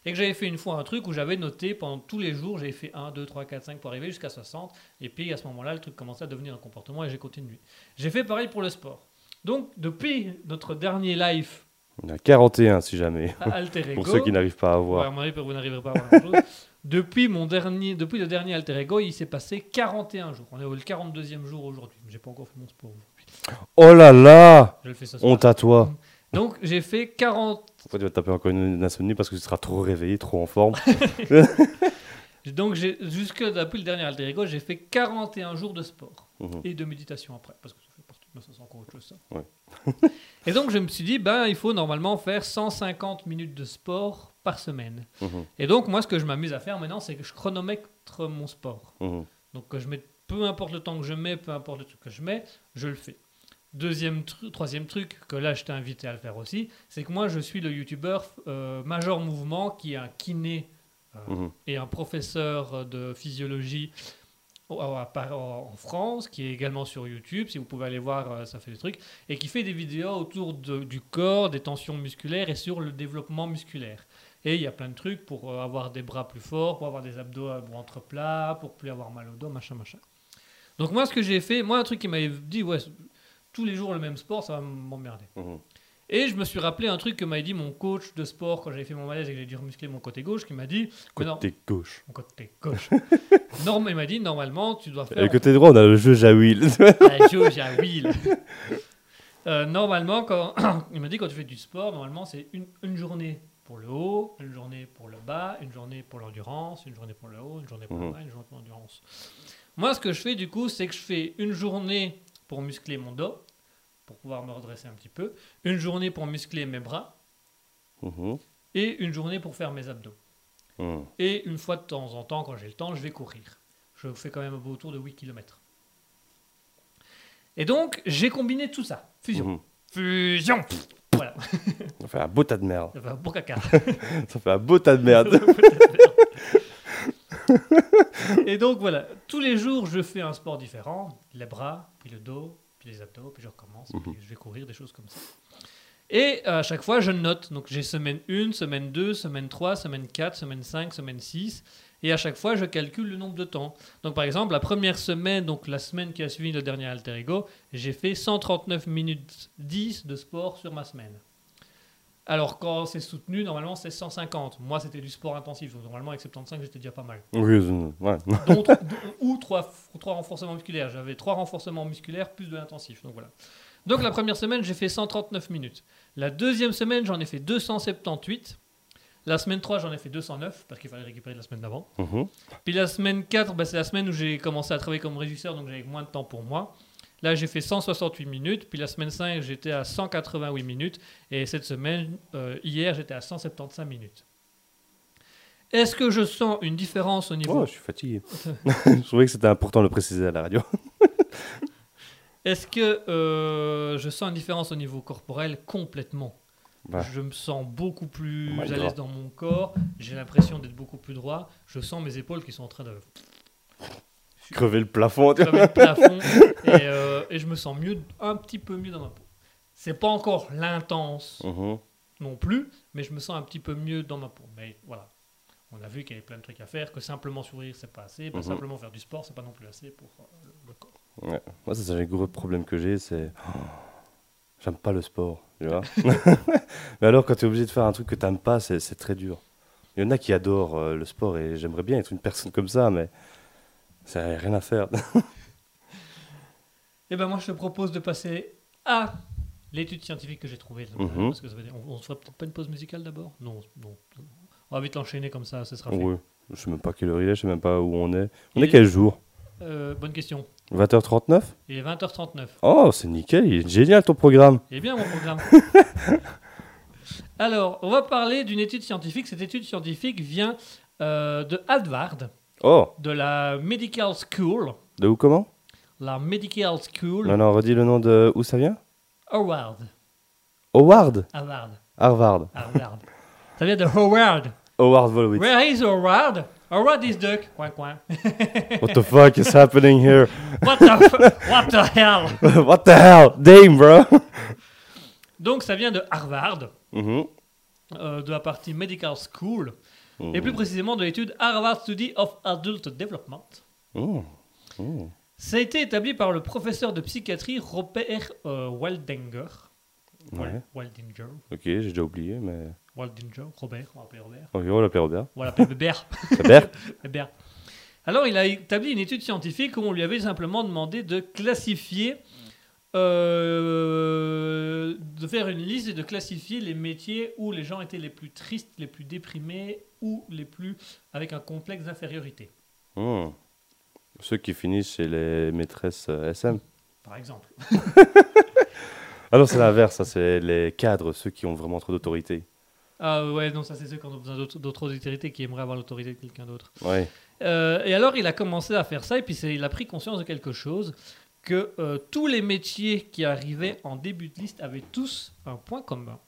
Et que j'avais fait une fois un truc où j'avais noté pendant tous les jours, j'avais fait 1, 2, 3, 4, 5 pour arriver jusqu'à 60. Et puis à ce moment-là, le truc commençait à devenir un comportement et j'ai continué. J'ai fait pareil pour le sport. Donc, depuis notre dernier live Il y en a 41 si jamais. à Alter Ego, Pour ceux qui n'arrent pas à voir. vous n'arriverez pas à voir depuis, mon dernier, depuis le dernier Alter Ego, il s'est passé 41 jours. On est au 42e jour aujourd'hui. J'ai pas encore fait mon sport aujourd'hui. Oh là là Je le fais ce soir. Honte à toi. Donc, j'ai fait 40. Pourquoi tu vas taper encore une insomnie parce que tu seras trop réveillé, trop en forme. Donc, jusque depuis le dernier Alter Ego, j'ai fait 41 jours de sport Mhm. et de méditation après, parce que de ça, c'est encore autre chose. Ça. Ouais. et donc, je me suis dit, ben, il faut normalement faire 150 minutes de sport par semaine. Mhm. Et donc, moi, ce que je m'amuse à faire maintenant, c'est que je chronomètre mon sport. Mhm. Donc, que je mets, peu importe le temps que je mets, peu importe le truc que je mets, je le fais. Deuxième truc, troisième truc, que là, je t'ai invité à le faire aussi, c'est que moi, je suis le youtubeur euh, Major Mouvement, qui est un kiné euh, Mhm. et un professeur de physiologie en France, qui est également sur YouTube, si vous pouvez aller voir, euh, ça fait des trucs, et qui fait des vidéos autour du corps, des tensions musculaires et sur le développement musculaire. Et il y a plein de trucs pour euh, avoir des bras plus forts, pour avoir des abdos à ventre plat, pour plus avoir mal au dos, machin, machin. Donc moi, ce que j'ai fait, moi, un truc qui m'avait dit, ouais, tous les jours le même sport, ça va m'emmerder. Mhm. Et je me suis rappelé un truc que m'avait dit mon coach de sport quand j'avais fait mon malaise et que j'ai dû remuscler mon côté gauche, qui m'a dit, non, Côté gauche. mon côté gauche. Norm, il m'a dit, normalement, tu dois Et faire le côté droit, on a le jeu Jawil. la jauge à wheel. Euh, normalement, quand il m'a dit quand tu fais du sport, normalement c'est une, une journée pour le haut, une journée pour le bas, une journée pour l'endurance, une journée pour le haut, une journée pour le Mhm. bas, une journée pour l'endurance. Moi, ce que je fais du coup, c'est que je fais une journée pour muscler mon dos, pour pouvoir me redresser un petit peu, une journée pour muscler mes bras Mhm. et une journée pour faire mes abdos. Mhm. Et une fois de temps en temps, quand j'ai le temps, je vais courir. Je fais quand même un beau autour de 8 km. Et donc, j'ai combiné tout ça. Fusion. Mhm. Fusion Voilà, Ça fait un beau tas de merde. ça fait un beau caca. Ça fait un beau tas de merde. Et donc, voilà, tous les jours, je fais un sport différent. Les bras, puis le dos, puis les abdos, puis je recommence, puis je vais courir, des choses comme ça. Et à chaque fois, je note. Donc, j'ai semaine 1, semaine 2, semaine 3, semaine 4, semaine 5, semaine 6. Et à chaque fois, je calcule le nombre de temps. Donc, par exemple, la première semaine, donc la semaine qui a suivi le dernier Alter Ego, j'ai fait 139 minutes 10 de sport sur ma semaine. Alors, quand c'est soutenu, normalement, c'est 150. Moi, c'était du sport intensif. Donc, normalement, avec 75, j'étais déjà pas mal. Oui, euh, ouais. Ou trois, trois renforcements musculaires. J'avais trois renforcements musculaires plus de l'intensif. Donc voilà. Donc la première semaine, j'ai fait 139 minutes. La deuxième semaine, j'en ai fait 278. La semaine 3, j'en ai fait 209 parce qu'il fallait récupérer de la semaine d'avant. Mhm. Puis la semaine 4, bah, c'est la semaine où j'ai commencé à travailler comme régisseur, donc j'avais moins de temps pour moi. Là, j'ai fait 168 minutes. Puis la semaine 5, j'étais à 188 minutes. Et cette semaine, euh, hier, j'étais à 175 minutes. Est-ce que je sens une différence au niveau Oh, je suis fatigué. je trouvais que c'était important de le préciser à la radio. Est-ce que euh, je sens une différence au niveau corporel complètement? Bah. Je me sens beaucoup plus Oh my à l'aise dans mon corps. J'ai l'impression d'être beaucoup plus droit. Je sens mes épaules qui sont en train de Crever le plafond. crever le plafond. Et, euh, et je me sens mieux, un petit peu mieux dans ma peau. C'est pas encore l'intense Mhm. non plus, mais je me sens un petit peu mieux dans ma peau. Mais voilà. On a vu qu'il y avait plein de trucs à faire, que simplement sourire, c'est pas assez. Pas Mhm. simplement faire du sport, c'est pas non plus assez pour euh, le, corps. Ouais. Moi, c'est un gros problème que j'ai, c'est. oh, J'aime pas le sport, tu vois. Mais alors, quand tu es obligé de faire un truc que t'aimes pas, c'est c'est très dur. Il y en a qui adorent euh, le sport et j'aimerais bien être une personne comme ça, mais ça n'a rien à faire. Et ben moi, je te propose de passer à l'étude scientifique que j'ai trouvée. Mhm. Parce que ça veut dire- on, on se fera peut-être pas une pause musicale d'abord? Non, non. On va vite l'enchaîner comme ça, ce sera fait. Ouais. Je sais même pas quelle heure il est, je sais même pas où on est. On Il est est- quel jour? Euh, bonne question. 20h39 Il est 20h39. Oh, c'est nickel, il est génial ton programme. Eh bien, mon programme. Alors, on va parler d'une étude scientifique. Cette étude scientifique vient euh, de Harvard, Oh, de la Medical School. de où comment? La Medical School. Non, non, redis le nom de où ça vient? Howard. Howard? Harvard. Harvard. Harvard. Ça vient de Howard. Howard Wolowitz. Where is Howard? Howard is duck. Coin, coin. What the fuck is happening here? What the, what the hell? What the hell? Damn, bro Donc, ça vient de Harvard, Mhm. euh, de la partie Medical School, et plus précisément de l'étude Harvard Study of Adult Development. Mhm. Mhm. Ça a été établi par le professeur de psychiatrie Robert euh, Waldinger. Wal- Ouais. Waldinger. Ok, j'ai déjà oublié, mais. Waldinger. Robert, on va l'appeler Robert. Ok, on va l'appeler Robert. On va l'appeler Bébert. Robert Bébert. Alors, il a établi une étude scientifique où on lui avait simplement demandé de classifier, euh, de faire une liste et de classifier les métiers où les gens étaient les plus tristes, les plus déprimés ou les plus avec un complexe d'infériorité, Mhm. Ceux qui finissent chez les maîtresses euh, SM. par exemple. Ah non, c'est l'inverse, ça, c'est les cadres, ceux qui ont vraiment trop d'autorité. Ah ouais, non, ça c'est ceux qui ont besoin d'autres autorités, qui aimeraient avoir l'autorité de quelqu'un d'autre. Ouais. Euh, et alors, il a commencé à faire ça, et puis il a pris conscience de quelque chose, que euh, tous les métiers qui arrivaient en début de liste avaient tous un point commun.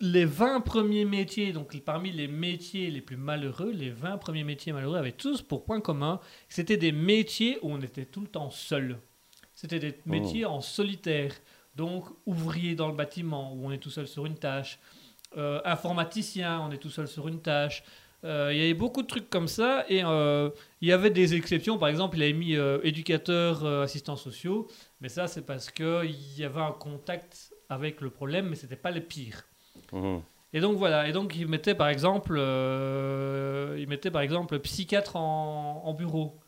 Les 20 premiers métiers, donc parmi les métiers les plus malheureux, les 20 premiers métiers malheureux avaient tous pour point commun que c'était des métiers où on était tout le temps seul. C'était des métiers en solitaire. Donc, ouvrier dans le bâtiment, où on est tout seul sur une tâche. Euh, informaticien, on est tout seul sur une tâche. Euh, il y avait beaucoup de trucs comme ça et euh, il y avait des exceptions. Par exemple, il avait mis éducateur, assistants sociaux, mais ça c'est parce qu'il y avait un contact avec le problème, mais c'était pas les pires. Mhm. Et donc voilà. Et donc il mettait par exemple, euh, il par exemple psychiatre en, bureau.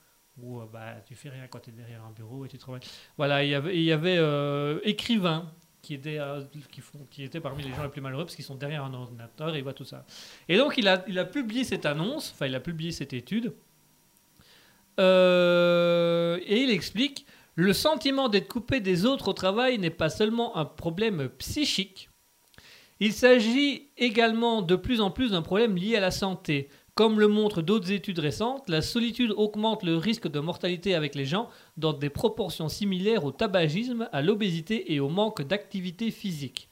Où euh, bah, tu fais rien quand tu es derrière un bureau et tu travailles. Voilà, il y avait, il y avait euh, écrivain qui était, euh, parmi les gens les plus malheureux parce qu'ils sont derrière un ordinateur et ils voient tout ça. Et donc il a, il a publié cette annonce, enfin il a publié cette étude. Euh, et il explique le sentiment d'être coupé des autres au travail n'est pas seulement un problème psychique. Il s'agit également de plus en plus d'un problème lié à la santé. Comme le montrent d'autres études récentes, la solitude augmente le risque de mortalité avec les gens dans des proportions similaires au tabagisme, à l'obésité et au manque d'activité physique.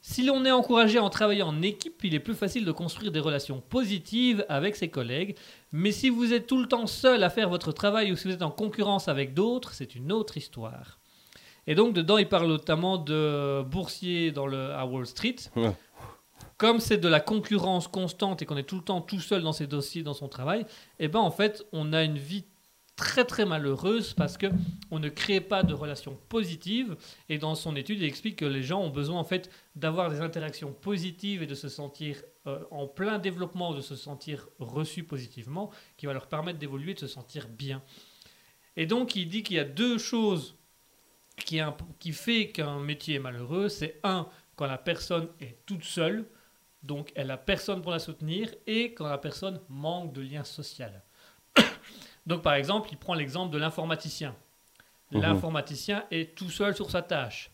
Si l'on est encouragé en travaillant en équipe, il est plus facile de construire des relations positives avec ses collègues. Mais si vous êtes tout le temps seul à faire votre travail ou si vous êtes en concurrence avec d'autres, c'est une autre histoire. Et donc dedans, il parle notamment de boursiers dans le, à Wall Street. Ouais. Comme c'est de la concurrence constante et qu'on est tout le temps tout seul dans ses dossiers, dans son travail, et ben en fait, on a une vie très très malheureuse parce que on ne crée pas de relations positives. Et dans son étude, il explique que les gens ont besoin en fait d'avoir des interactions positives et de se sentir euh, en plein développement, de se sentir reçus positivement, qui va leur permettre d'évoluer, de se sentir bien. Et donc, il dit qu'il y a deux choses qui, fait qu'un métier est malheureux. C'est un, quand la personne est toute seule, donc elle a personne pour la soutenir, et quand la personne manque de lien social. donc, par exemple, il prend l'exemple de l'informaticien. Mhm. L'informaticien est tout seul sur sa tâche,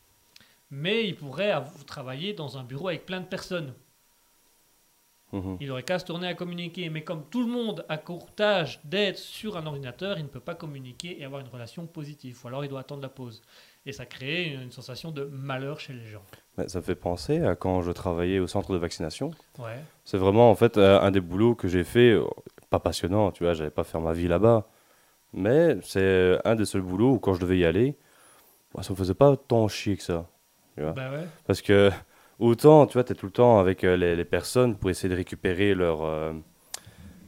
mais il pourrait av- travailler dans un bureau avec plein de personnes. Mhm. Il aurait qu'à se tourner à communiquer. Mais comme tout le monde a courtage d'être sur un ordinateur, il ne peut pas communiquer et avoir une relation positive. Ou alors il doit attendre la pause. Et ça crée une, une sensation de malheur chez les gens. Mais ça me fait penser à quand je travaillais au centre de vaccination. Ouais. C'est vraiment en fait euh, un des boulots que j'ai fait, euh, pas passionnant, tu vois, j'allais pas faire ma vie là-bas. Mais c'est euh, un des seuls boulots où quand je devais y aller, bah, ça me faisait pas tant chier que ça. Bah ouais. Parce que autant, tu vois, tu es tout le temps avec les, les personnes pour essayer de récupérer leur, euh,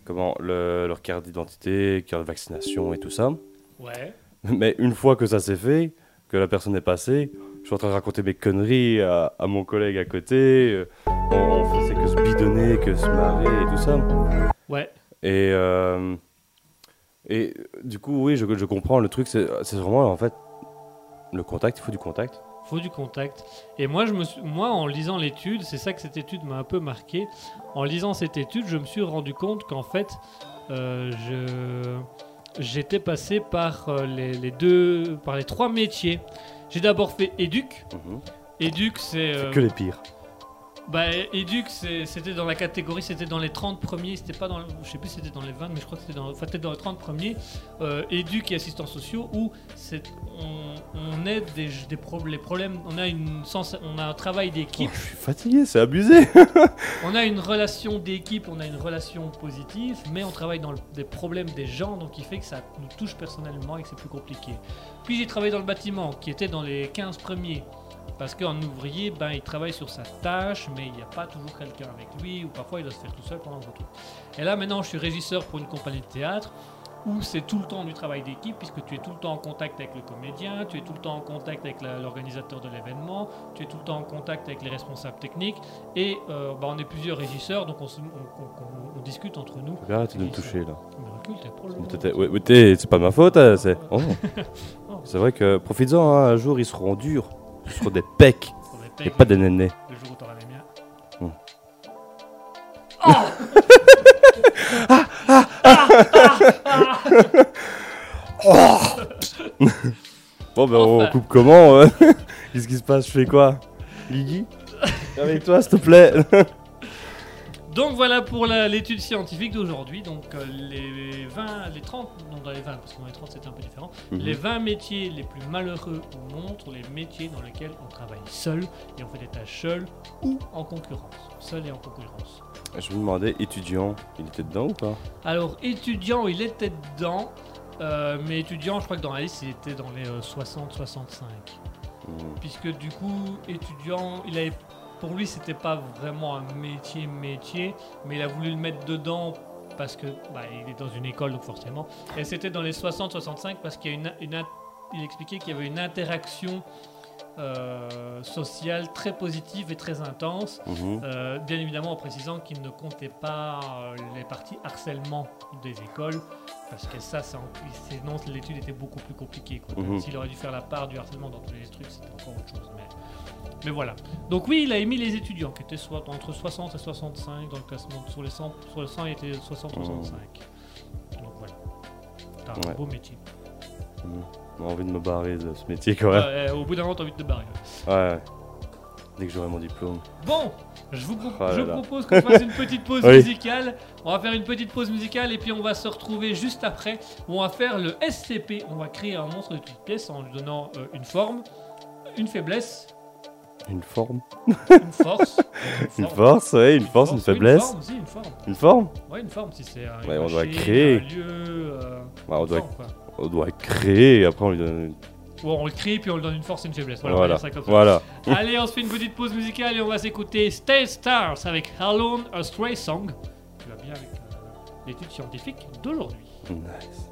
comment, le- leur carte d'identité, carte de vaccination et tout ça. Ouais. Mais une fois que ça s'est fait, que la personne est passée, je suis en train de raconter mes conneries à, à mon collègue à côté. On, on faisait que se bidonner, que se marrer et tout ça. Ouais. Et, euh, et du coup, oui, je, je comprends. Le truc, c'est vraiment en fait le contact. Il faut du contact. faut du contact. Et moi, je me suis, moi, en lisant l'étude, c'est ça que cette étude m'a un peu marqué. En lisant cette étude, je me suis rendu compte qu'en fait, euh, je j'étais passé par euh, les, les deux, par les trois métiers. J'ai d'abord fait éduc. Mhm. Éduc, c'est euh, Que les pires. Bah, c'est- c'était dans la catégorie, c'était dans les 30 premiers, c'était pas dans, le- je sais plus c'était dans les 20, mais je crois que c'était dans, enfin, dans les 30 premiers, euh, éduc et assistants sociaux, où c'est, on, on aide des, des pro- les problèmes, on a, une sens, on a un travail Oh, d'équipe, je suis fatigué, c'est abusé. on a une relation d'équipe, on a une relation positive, mais on travaille dans le- des problèmes des gens, donc qui fait que ça nous touche personnellement et que c'est plus compliqué. Puis j'ai travaillé dans le bâtiment, qui était dans les 15 premiers. Parce qu'un ouvrier, ben, il travaille sur sa tâche, mais il n'y a pas toujours quelqu'un avec lui, ou parfois il doit se faire tout seul pendant le truc. Et là, maintenant, je suis régisseur pour une compagnie de théâtre, où c'est tout le temps du travail d'équipe, puisque tu es tout le temps en contact avec le comédien, tu es tout le temps en contact avec l'organisateur de l'événement, tu es tout le temps en contact avec les responsables techniques, et euh, ben, on est plusieurs régisseurs, donc on, se- on- on- on- on discute entre nous. Arrête de me toucher là. Mais c'est pas ma faute, hein, c'est. Oh. Oh. C'est vrai que profites-en, hein, un jour ils seront durs. Seront des pecs et pas des nénés. Le jour où t'auras les miens. Hmm. Bon, ben Enfin. on coupe comment euh Qu'est-ce qui se passe? Je fais quoi? Guigui Avec toi, s'il te plaît Donc voilà pour l'étude scientifique d'aujourd'hui. Donc euh, les 20, les 30, non dans les 20, parce que dans les 30 c'était un peu différent. Mhm. Les 20 métiers les plus malheureux montrent les métiers dans lesquels on travaille seul et on fait des tâches seul ou en concurrence. Seul et en concurrence. Je me demandais, étudiant, il était dedans ou pas? Alors étudiant, il était dedans. euh, mais étudiant, je crois que dans la liste, il était dans les euh, 60-65. Hmm. puisque du coup étudiant il avait pour lui c'était pas vraiment un métier métier mais il a voulu le mettre dedans parce que bah, il est dans une école donc forcément et c'était dans les 60 65 parce qu'il y a une, une in- il expliquait qu'il y avait une interaction euh, sociale très positive et très intense Mhm. euh, bien évidemment en précisant qu'il ne comptait pas euh, les parties harcèlement des écoles, parce que ça, c'est en- sinon l'étude était beaucoup plus compliquée. quoi. Mhm. S'il aurait dû faire la part du harcèlement dans tous les trucs, c'était encore autre chose. Mais, mais voilà. Donc oui, il a émis les étudiants, qui étaient soit entre 60 et 65 dans le classement. Sur les 100, sur les 100 il était 60-65. Donc voilà. T'as un Ouais. beau métier. Mhm. J'ai envie de me barrer de ce métier quand même. euh, au bout d'un moment, t'as envie de te barrer. Ouais. ouais. Dès que j'aurai mon diplôme. Bon, je vous pro- Oh je propose qu'on fasse une petite pause Oui. musicale. On va faire une petite pause musicale et puis on va se retrouver juste après. où On va faire le SCP. On va créer un monstre de toutes pièces en lui donnant euh, une forme, une faiblesse, Une forme une force. Une force, ouais, une force, une faiblesse. Une forme une forme. Une forme Ouais, une forme si c'est un. Ouais, une on doit machine, créer. Un lieu. euh, Bah, on, doit, forme, quoi. on doit créer et après on lui donne. Ou on le crée puis on lui donne une force et une faiblesse. Voilà, on Voilà. va dire ça comme ça. Voilà. Allez, on se fait une petite pause musicale et on va s'écouter Stay Stars avec Alone a Stray Song. Qui va bien avec euh, l'étude scientifique d'aujourd'hui. Nice.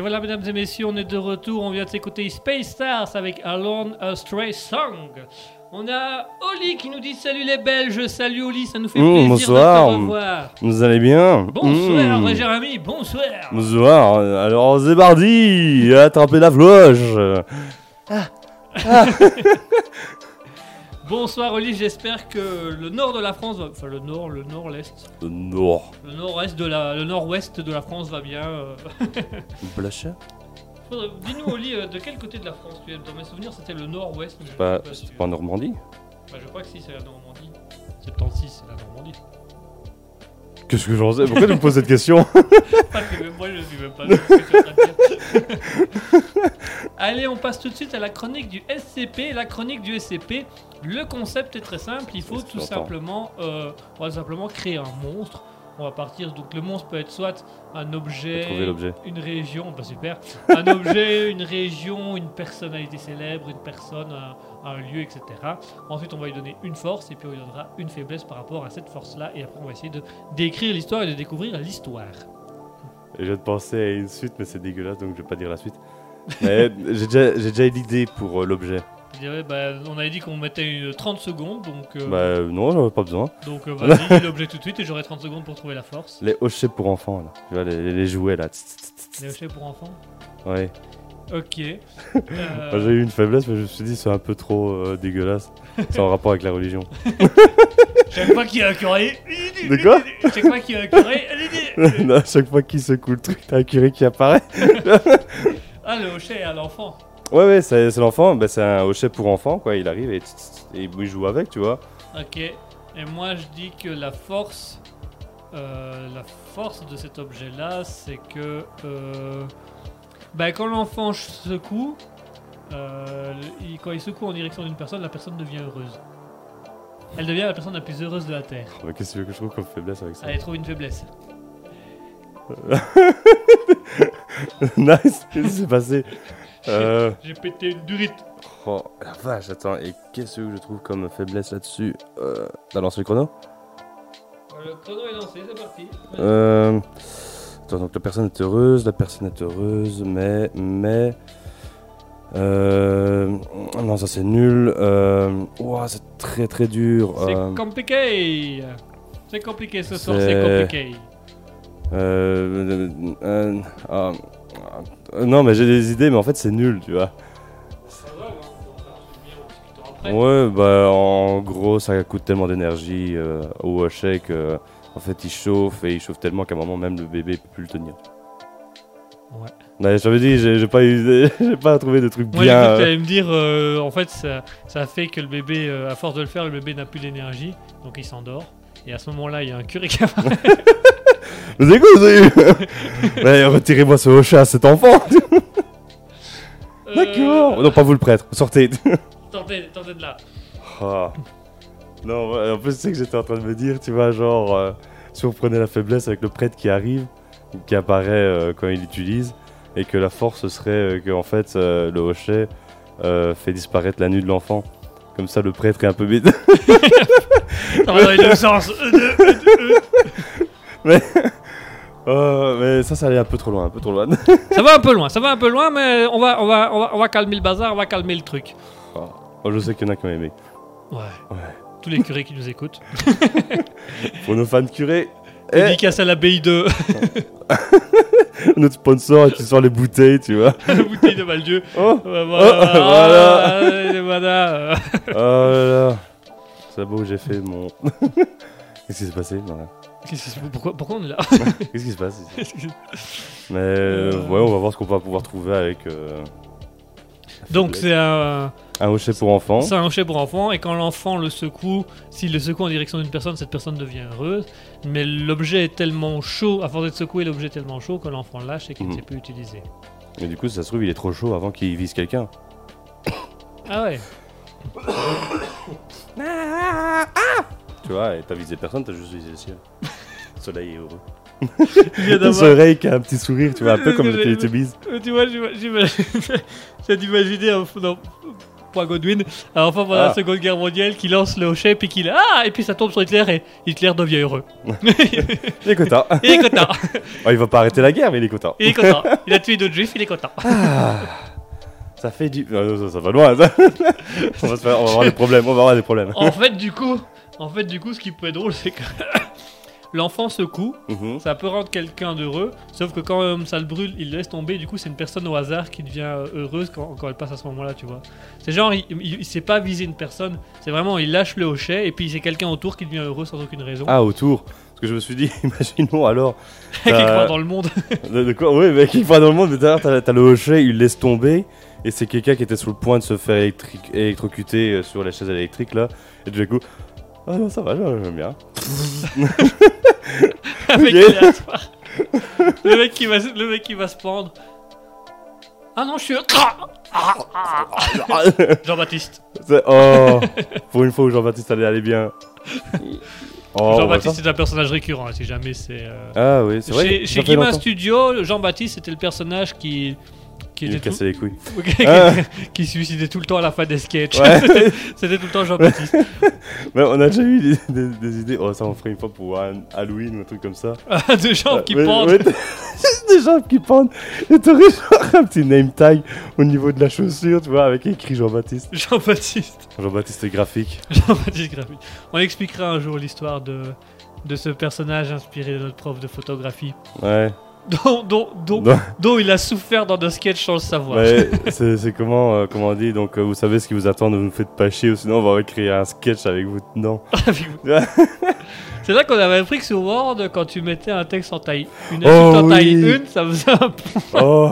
Et voilà, mesdames et messieurs, on est de retour. On vient de s'écouter Space Stars avec Alone a Stray Song. On a Oli qui nous dit Salut les Belges, salut Oli, ça nous fait Mmh, plaisir bonsoir. de te revoir. Vous allez bien Bonsoir, Mmh. Jérémy, bonsoir. Bonsoir. Alors, c'est parti Attrapez la floche Bonsoir Oli, j'espère que le nord de la France, va- enfin le nord, le nord, l'est, Le Nord. le nord-est de la, le nord-ouest de la France va bien. euh. Blachat Faudrait- Dis-nous Oli, euh, de quel côté de la France tu es? Dans mes souvenirs, c'était le nord-ouest. mais je ne Pas- si tu- pas en Normandie Bah, je crois que si, c'est la Normandie. 76, c'est la Normandie. Qu'est-ce que j'en sais Pourquoi tu me poses cette question? Moi je suis même pas. Allez, on passe tout de suite à la chronique du SCP. La chronique du SCP, le concept est très simple. Il faut tout simplement, euh, on va simplement créer un monstre. On va partir. Donc le monstre peut être soit un objet, une région, bah super, un objet, une région, une personnalité célèbre, une personne, un, un lieu, etc. Ensuite, on va lui donner une force et puis on lui donnera une faiblesse par rapport à cette force-là. Et après, on va essayer de d'écrire l'histoire et de découvrir l'histoire. Je viens de penser à une suite, mais c'est dégueulasse, donc je vais pas dire la suite. J'ai déjà, déjà l'idée pour euh, l'objet. Bah, on avait dit qu'on mettait une 30 secondes, donc, euh, Bah non, j'en ai pas besoin. donc euh, vas-y, dis l'objet tout de suite et j'aurai 30 secondes pour trouver la force. Les hochets pour enfants, là. Tu vois, les, les jouets, là. Tss, tss, tss, tss. Les hochets pour enfants Ouais. Ok. Euh, j'ai eu une faiblesse, mais je me suis dit, c'est un peu trop euh, dégueulasse. C'est en rapport avec la religion. chaque fois qu'il y a un curé. De quoi Chaque fois qu'il y a un curé. Non, à chaque fois qu'il secoue le truc, t'as un curé qui apparaît. Ah, le hochet à l'enfant. Ouais, ouais, c'est l'enfant. Bah, c'est un hochet pour enfants, quoi. Il arrive et, et il joue avec, tu vois. Ok. Et moi, je dis que la force. euh, la force de cet objet-là, c'est que. euh, bah, quand l'enfant secoue. euh, il- quand il secoue en direction d'une personne, la personne devient heureuse. Elle devient la personne la plus heureuse de la Terre. Mais qu'est-ce que tu veux que je trouve comme faiblesse avec ça Allez, trouve une faiblesse. Nice Qu'est-ce qui s'est passé? Euh... J'ai pété une durite. Oh, la vache, attends. Et qu'est-ce que je trouve comme faiblesse là-dessus euh... T'as lancé le chrono? Le chrono est lancé, c'est parti. Euh... Attends, donc la personne est heureuse, la personne est heureuse, mais... Mais... Euh... Non, ça c'est nul. Euh... ouah, c'est très très dur. C'est Euh... compliqué. C'est compliqué ce soir, c'est compliqué. Euh, euh, euh, ah, non, mais j'ai des idées, mais en fait, c'est nul, tu vois. Après, Ouais, bah, en gros, ça coûte tellement d'énergie euh, au hochet que, en fait, il chauffe et il chauffe tellement qu'à un moment, même le bébé peut plus le tenir. Ouais. Ouais, j'avais dit, j'ai j'ai pas eu, j'ai pas trouvé de trucs Moi, j'ai bien. cru que euh, allais me dire, euh, en fait, ça, ça fait que le bébé, euh, à force de le faire, le bébé n'a plus d'énergie, donc il s'endort. Et à ce moment-là, il y a un curé qui apparaît. Vous avez quoi, retirez-moi ce hochet à cet enfant. D'accord. Euh, Non, pas vous le prêtre. Sortez. Tentez, tentez de là. Ah. Non, en plus, c'est que j'étais en train de me dire, tu vois, genre, euh, si on prenait la faiblesse avec le prêtre qui arrive, qui apparaît euh, quand il l'utilise, et que la force serait euh, que, en fait, le hochet fait disparaître la nuit de l'enfant. Comme ça, le prêtre est un peu bête. Ça va dans les deux sens. Deux, euh, mais ça, ça allait un peu trop loin, un peu trop loin. Ça va un peu loin, ça va un peu loin, mais on va, on va, on va, on va calmer le bazar, on va calmer le truc. Oh, je sais qu'il y en a qui ont aimé. Ouais. Ouais. Tous les curés qui nous écoutent. Pour nos fans curés, et Dédicace à l'abbaye de notre sponsor qui sort les bouteilles, tu vois. la bouteille de Maldieu. Oh, Oh, voilà. voilà. Ah, allez, voilà. euh. oh là là. C'est beau, j'ai fait mon. Qu'est-ce qui s'est passé Pourquoi, pourquoi on est là Qu'est-ce qui se passe ici Mais euh, Euh. ouais, on va voir ce qu'on va pouvoir trouver avec. euh, Donc c'est un, un hochet pour enfants. c'est un hochet pour enfant et quand l'enfant le secoue, s'il le secoue en direction d'une personne, cette personne devient heureuse. Mais l'objet est tellement chaud, à force d'être secoué, l'objet est tellement chaud que l'enfant lâche et qu'il ne Mhm. sait plus utiliser. Mais du coup, ça se trouve, il est trop chaud avant qu'il vise quelqu'un. Ah ouais. Tu vois, et t'as visé personne, t'as juste visé le ciel. Le soleil est heureux. D'avoir- soleil qui a un petit sourire, tu vois, un peu comme le Teletubbies. Tu vois, j'ai d'imaginer un, non, point Godwin, un enfant pendant la Ah. Seconde Guerre mondiale qui lance le hochet puis qui ah et puis ça tombe sur Hitler et Hitler devient heureux. Il est content. il est content, Oh, il va pas arrêter la guerre, mais il est content. il est content. Il a tué d'autres juifs, il est content. Ça fait du. Non, ça, ça va loin, ça. on, va se faire- on va avoir des problèmes, on va avoir des problèmes. En fait, du coup, en fait, du coup, ce qui peut être drôle, c'est que l'enfant secoue, Mhm. ça peut rendre quelqu'un d'heureux, sauf que quand euh, ça le brûle, il le laisse tomber. Du coup, c'est une personne au hasard qui devient euh, heureuse quand, quand elle passe à ce moment-là, tu vois. C'est genre, il, il, il sait pas viser une personne. C'est vraiment, il lâche le hochet et puis c'est quelqu'un autour qui devient heureux sans aucune raison. Ah, autour. Parce que je me suis dit, imaginons alors. T'as- part dans le monde. De, de quoi? Oui, mais quelque part dans le monde, mais d'ailleurs, t'as t'as le hochet, il laisse tomber. Et c'est quelqu'un qui était sur le point de se faire électrocuter euh, sur la chaise électrique là. Et du coup, ah non, ça va, j'aime bien. Avec aléatoire. le mec qui va, se- le mec qui va se pendre. Ah non, je suis. Jean-Baptiste. Oh, pour une fois où Jean-Baptiste allait aller bien. Oh, Jean-Baptiste on c'est un personnage récurrent, hein, si jamais c'est. euh. Ah oui, c'est vrai. Chez, chez. Studio, Jean-Baptiste c'était le personnage qui. Qui, Il me était tout- cassait les couilles. qui- Ah. qui se suicidait tout le temps à la fin des sketchs. Ouais. C'était- tout le temps Jean-Baptiste. Mais on a déjà eu des, des- des idées. Oh, ça on ferait une fois pour un Halloween ou un truc comme ça. Ah, Deux jambes qui Ouais, pendent. des jambes qui pendent. Et t'aurais genre un petit name tag au niveau de la chaussure, tu vois, avec écrit Jean-Baptiste. Jean-Baptiste. Jean-Baptiste graphique. Jean-Baptiste graphique. On expliquera un jour l'histoire de, de ce personnage inspiré de notre prof de photographie. Ouais. Dont, dont, dont, dont il a souffert dans nos sketchs sans le savoir. c'est comment, euh, comment on dit Donc, euh, vous savez ce qui vous attend, ne vous faites pas chier, ou sinon on va créer un sketch avec vous dedans. C'est là qu'on avait appris que sur Word, quand tu mettais un texte en taille, une Oh insulte en taille oui. 1, ça faisait un Oh,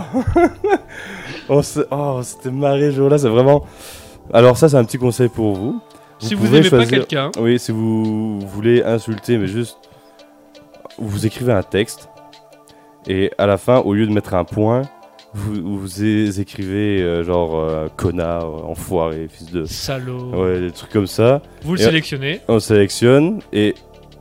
on oh, on s'était marré ce jour-là, c'est vraiment. Alors, ça, c'est un petit conseil pour vous. Si vous pouvez aimez pas choisir- quelqu'un, Oui, si vous voulez insulter, mais juste. Vous écrivez un texte, et à la fin, au lieu de mettre un point, vous, écrivez euh, genre euh, connard, enfoiré, fils de. salaud, Ouais, des trucs comme ça. vous le Et- sélectionnez. On sélectionne, et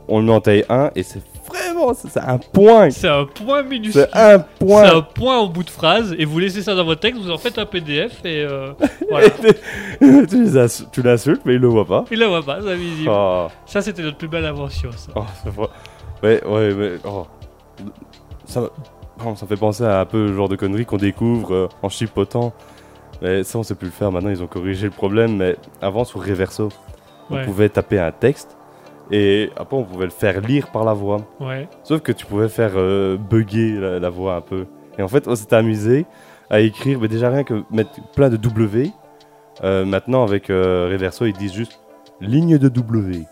on le met en taille 1, et c'est vraiment. C'est c'est un point C'est un point minuscule. C'est un C'est point un point au bout de phrase et vous laissez ça dans votre texte, vous en faites un PDF et euh, voilà. tu l'insultes, mais il le voit pas. Il la voit pas, c'est invisible. Oh, Ça c'était notre plus belle invention ça. oh, c'est. Ouais, ouais, mais. Oh. Ça, ça me fait penser à un peu le genre de conneries qu'on découvre euh, en chipotant. Mais ça, on sait plus le faire. Maintenant, ils ont corrigé le problème. Mais avant, sur Reverso, on pouvait taper un texte. Et après, on pouvait le faire lire par la voix. Ouais. Sauf que tu pouvais faire euh, bugger la, la voix un peu. Et en fait, on s'était amusé à écrire, mais déjà rien que mettre plein de W. Euh, maintenant, avec euh, Reverso, ils disent juste ligne de W.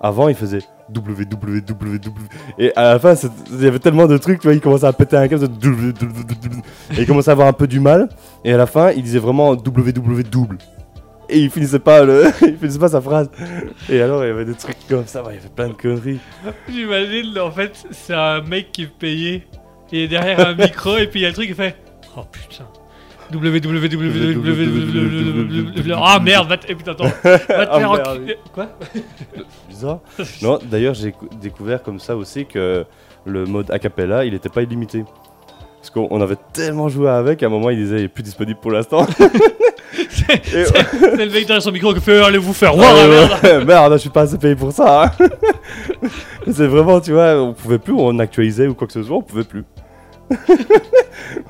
Avant, ils faisaient W, W, W, W. Et à la fin, il y avait tellement de trucs, tu vois, ils commençaient à péter un câble. Et ils commençaient à avoir un peu du mal. Et à la fin, ils disaient vraiment W, W, double. Et il finissait pas il finissait pas sa phrase. Et alors, il y avait des trucs comme ça, il y avait plein de conneries. J'imagine en fait c'est un mec qui est payé et derrière un micro et puis il y a le truc qui fait Oh putain. Www. Ah merde, va te. eh, putain, attends. Ah. Quoi Bizarre. Non, d'ailleurs, j'ai cou- découvert comme ça aussi que le mode a cappella, il était pas illimité. Parce qu'on on avait tellement joué avec, à un moment, il disait il est plus disponible pour l'instant. C'est le mec derrière son micro qui fait Allez vous faire Ah, voir merde. je suis pas assez payé pour ça. hein. C'est vraiment, tu vois, on pouvait plus, on actualisait ou quoi que ce soit, on pouvait plus.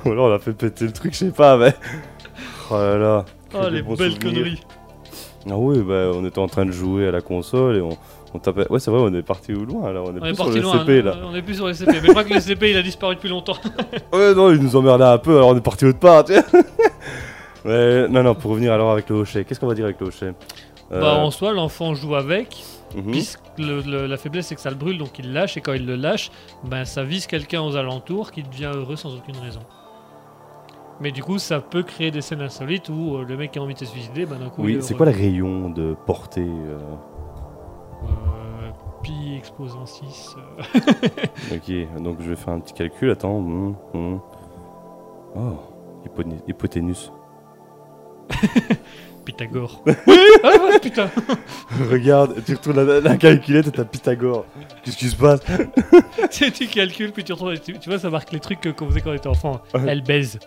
Ou alors on a fait péter le truc, je sais pas, mais. Oh là là. Oh les belles conneries. Ah oui, bah, on était en train de jouer à la console et on, on tapait. Ouais, c'est vrai, on est parti au loin là, on est On plus est sur parti le loin. CP là. On est plus sur le CP. Mais je crois que le CP il a disparu depuis longtemps. Ouais, non, il nous emmerdait un peu, alors on est parti autre part, tu sais. Mais non, non, pour revenir alors avec le hochet, qu'est-ce qu'on va dire avec le hochet? Euh, Bah en soi l'enfant joue avec. Mhm. Puisque le- le- la faiblesse c'est que ça le brûle donc il lâche et quand il le lâche, ben ça vise quelqu'un aux alentours qui devient heureux sans aucune raison. Mais du coup ça peut créer des scènes insolites où euh, le mec qui a envie de se suicider, ben d'un coup Oui, est c'est quoi les rayons de portée euh, Euh, Pi exposant 6. euh, Ok, donc je vais faire un petit calcul, attends. hum, hum. Oh, hypoténuse. Pythagore. oui Ah ouais, putain Regarde, tu retournes la, la calculette et t'as Pythagore. Qu'est-ce qui se passe? Tu, tu calcules puis tu retrouves. Tu, tu vois ça marque les trucs qu'on faisait quand on était enfant. Elle baise.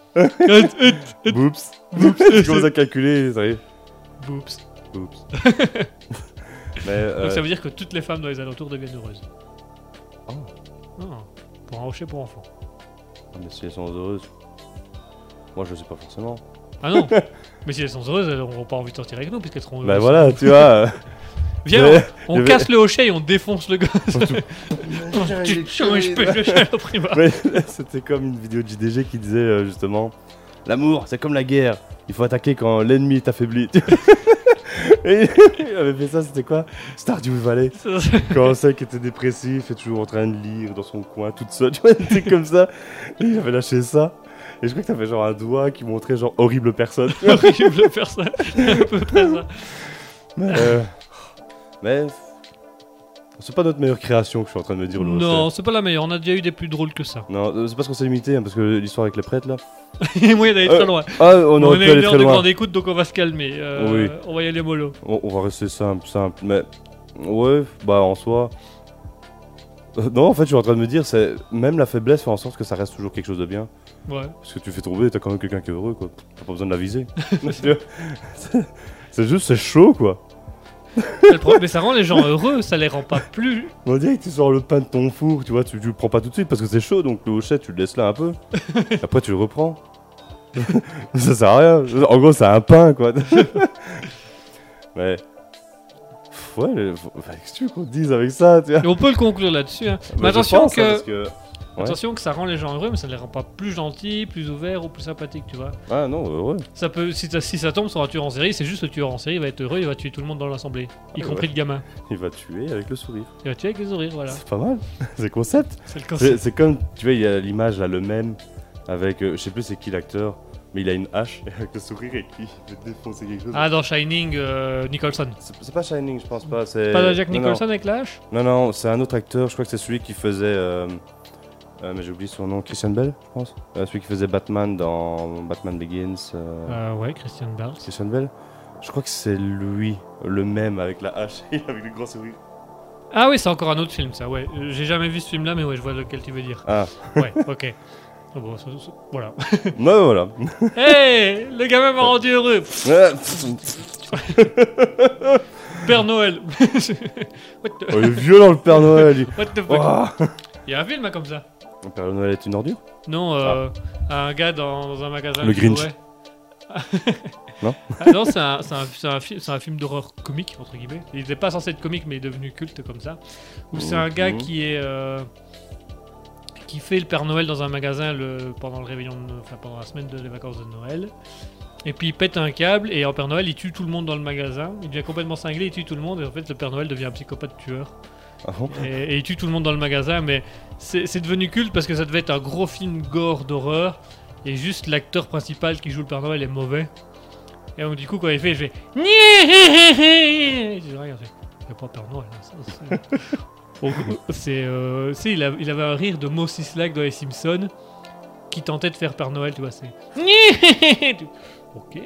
Boups. tu commences à calculer, ça y est. Boops. Mais euh, Donc ça veut dire que toutes les femmes dans les alentours deviennent heureuses. Oh. Ah, pour un rocher pour enfants. ah, mais si elles sont heureuses. Moi, je sais pas forcément. Ah non Mais si elles sont heureuses, elles n'auront pas envie de sortir avec nous puisqu'elles seront heureuses. Bah voilà, tu vois. Viens, Mais- on, on je vais- casse le hochet et on défonce le gosse. tu changes, pêche le chat au c'était comme une vidéo de JDG qui disait euh, justement L'amour, c'est comme la guerre. Il faut attaquer quand l'ennemi est affaibli. Et il avait fait ça, c'était quoi? Stardew Valley. Quand on sait qu'il était dépressif et toujours en train de lire dans son coin toute seule, tu vois, des trucs comme ça. Et il avait lâché ça. Et je crois que t'avais genre un doigt qui montrait genre horrible personne. Horrible personne. à peu près ça. Mais, euh, mais c'est pas notre meilleure création que je suis en train de me dire. le Non, c'est pas la meilleure. On a déjà eu des plus drôles que ça. Non, euh, c'est parce qu'on s'est limité, hein, parce que l'histoire avec les prêtres là. Il y a moyen d'aller Euh, très loin. Ah, on On, pu une heure de grande écoute, donc on va se calmer. Euh, Oui. On va y aller mollo. On, on va rester simple, simple. Mais ouais, bah en soi. Euh, Non, en fait, je suis en train de me dire, c'est même la faiblesse fait en sorte que ça reste toujours quelque chose de bien. Ouais. Parce que tu fais tomber, t'as quand même quelqu'un qui est heureux, quoi. T'as pas besoin de la viser. C'est- juste, c'est chaud, quoi. Le problème, mais ça rend les gens heureux, ça les rend pas plus. On dirait que tu sors le pain de ton four, tu vois, tu, tu le prends pas tout de suite parce que c'est chaud, donc le hochet, tu le laisses là un peu. Après, tu le reprends. ça sert à rien. En gros, c'est un pain, quoi. Ouais, enfin, qu'est-ce que tu veux qu'on dise avec ça, tu vois on peut le conclure là-dessus. hein. Bah, Mais attention pense, hein, parce que- Ouais. attention que ça rend les gens heureux, mais ça ne les rend pas plus gentils, plus ouverts ou plus sympathiques, tu vois. Ah non, heureux. Ça peut, si, ça- si ça tombe sur un tueur en série, c'est juste le tueur en série, il va être heureux, il va tuer tout le monde dans l'assemblée, y Ah, compris ouais. le gamin. Il va tuer avec le sourire. Il va tuer avec les sourires, voilà. C'est pas mal. c'est concept. C'est le C'est concept. c'est comme, tu vois, il y a l'image là, le même, avec, euh, je sais plus c'est qui l'acteur, mais il a une hache avec le sourire et qui veut défoncer quelque chose. Ah, dans Shining, euh, Nicholson. C'est pas Shining, je pense pas. C'est Pas Jack non, non. Nicholson avec la hache? Non, non, c'est un autre acteur. Je crois que c'est celui qui faisait. euh, euh, mais j'ai oublié son nom. Christian Bell, je pense. Euh, celui qui faisait Batman dans Batman Begins. euh, Euh, ouais, Christian Bale. Christian Bell. Je crois que c'est lui, le même avec la hache et avec le grand sourire. Ah oui, c'est encore un autre film, ça, ouais. Euh, J'ai jamais vu ce film-là, mais ouais, je vois lequel tu veux dire. Ah, Ouais, ok. Oh, bon, ça- ça- voilà. non, voilà. Hey Le gamin m'a rendu heureux Père Noël What the, oh, il est violent le Père Noël. what the fuck? Il y a un film hein, comme ça Père Noël est une ordure Non, euh, un gars dans, dans un magasin. Le Grinch. jouait. Non Ah non, c'est un, c'est un- c'est un fi- c'est un film d'horreur comique, entre guillemets. Il n'était pas censé être comique, mais il est devenu culte comme ça. Où c'est un gars Mhm. qui est. euh, qui fait le Père Noël dans un magasin le, pendant le réveillon, de- enfin pendant la semaine de les vacances de Noël. Et puis il pète un câble et en Père Noël il tue tout le monde dans le magasin. Il devient complètement cinglé, il tue tout le monde et en fait le Père Noël devient un psychopathe tueur. Ah bon Et, et il tue tout le monde dans le magasin, mais c'est devenu culte parce que ça devait être un gros film gore d'horreur. Et juste l'acteur principal qui joue le Père Noël est mauvais. Et donc du coup quand il fait, il fait... Je regarde, il n'y a pas Père Noël. hein, ça, c'est- euh, il, a- il avait un rire de Moe Sislak dans les Simpsons qui tentait de faire Père Noël, tu vois, c'est... Ok.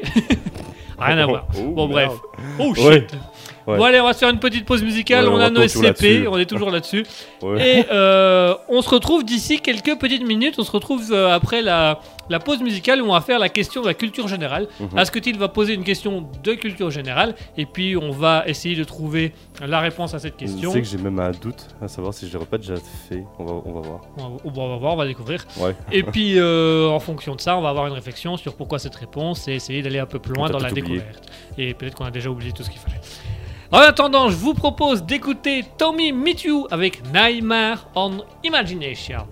Rien à voir. Oh, Bon merde. bref. Oh shit. Ouais. Ouais. Bon allez, on va se faire une petite pause musicale. Ouais, on, on a nos SCP, on est toujours là-dessus. Ouais. Et euh, on se retrouve d'ici quelques petites minutes. On se retrouve euh, après la, la pause musicale où on va faire la question de la culture générale. Mhm. Asketil va poser une question de culture générale et puis on va essayer de trouver la réponse à cette Je question. sais que j'ai même un doute à savoir si je l'aurais pas déjà fait. On va, on va voir. On va, on va voir, on va découvrir. Ouais. Et puis euh, en fonction de ça, on va avoir une réflexion sur pourquoi cette réponse et essayer d'aller un peu plus loin dans la oublié. découverte. Et peut-être qu'on a déjà oublié tout ce qu'il fallait. En attendant, je vous propose d'écouter Tommy Meet You avec Nightmare on Imagination.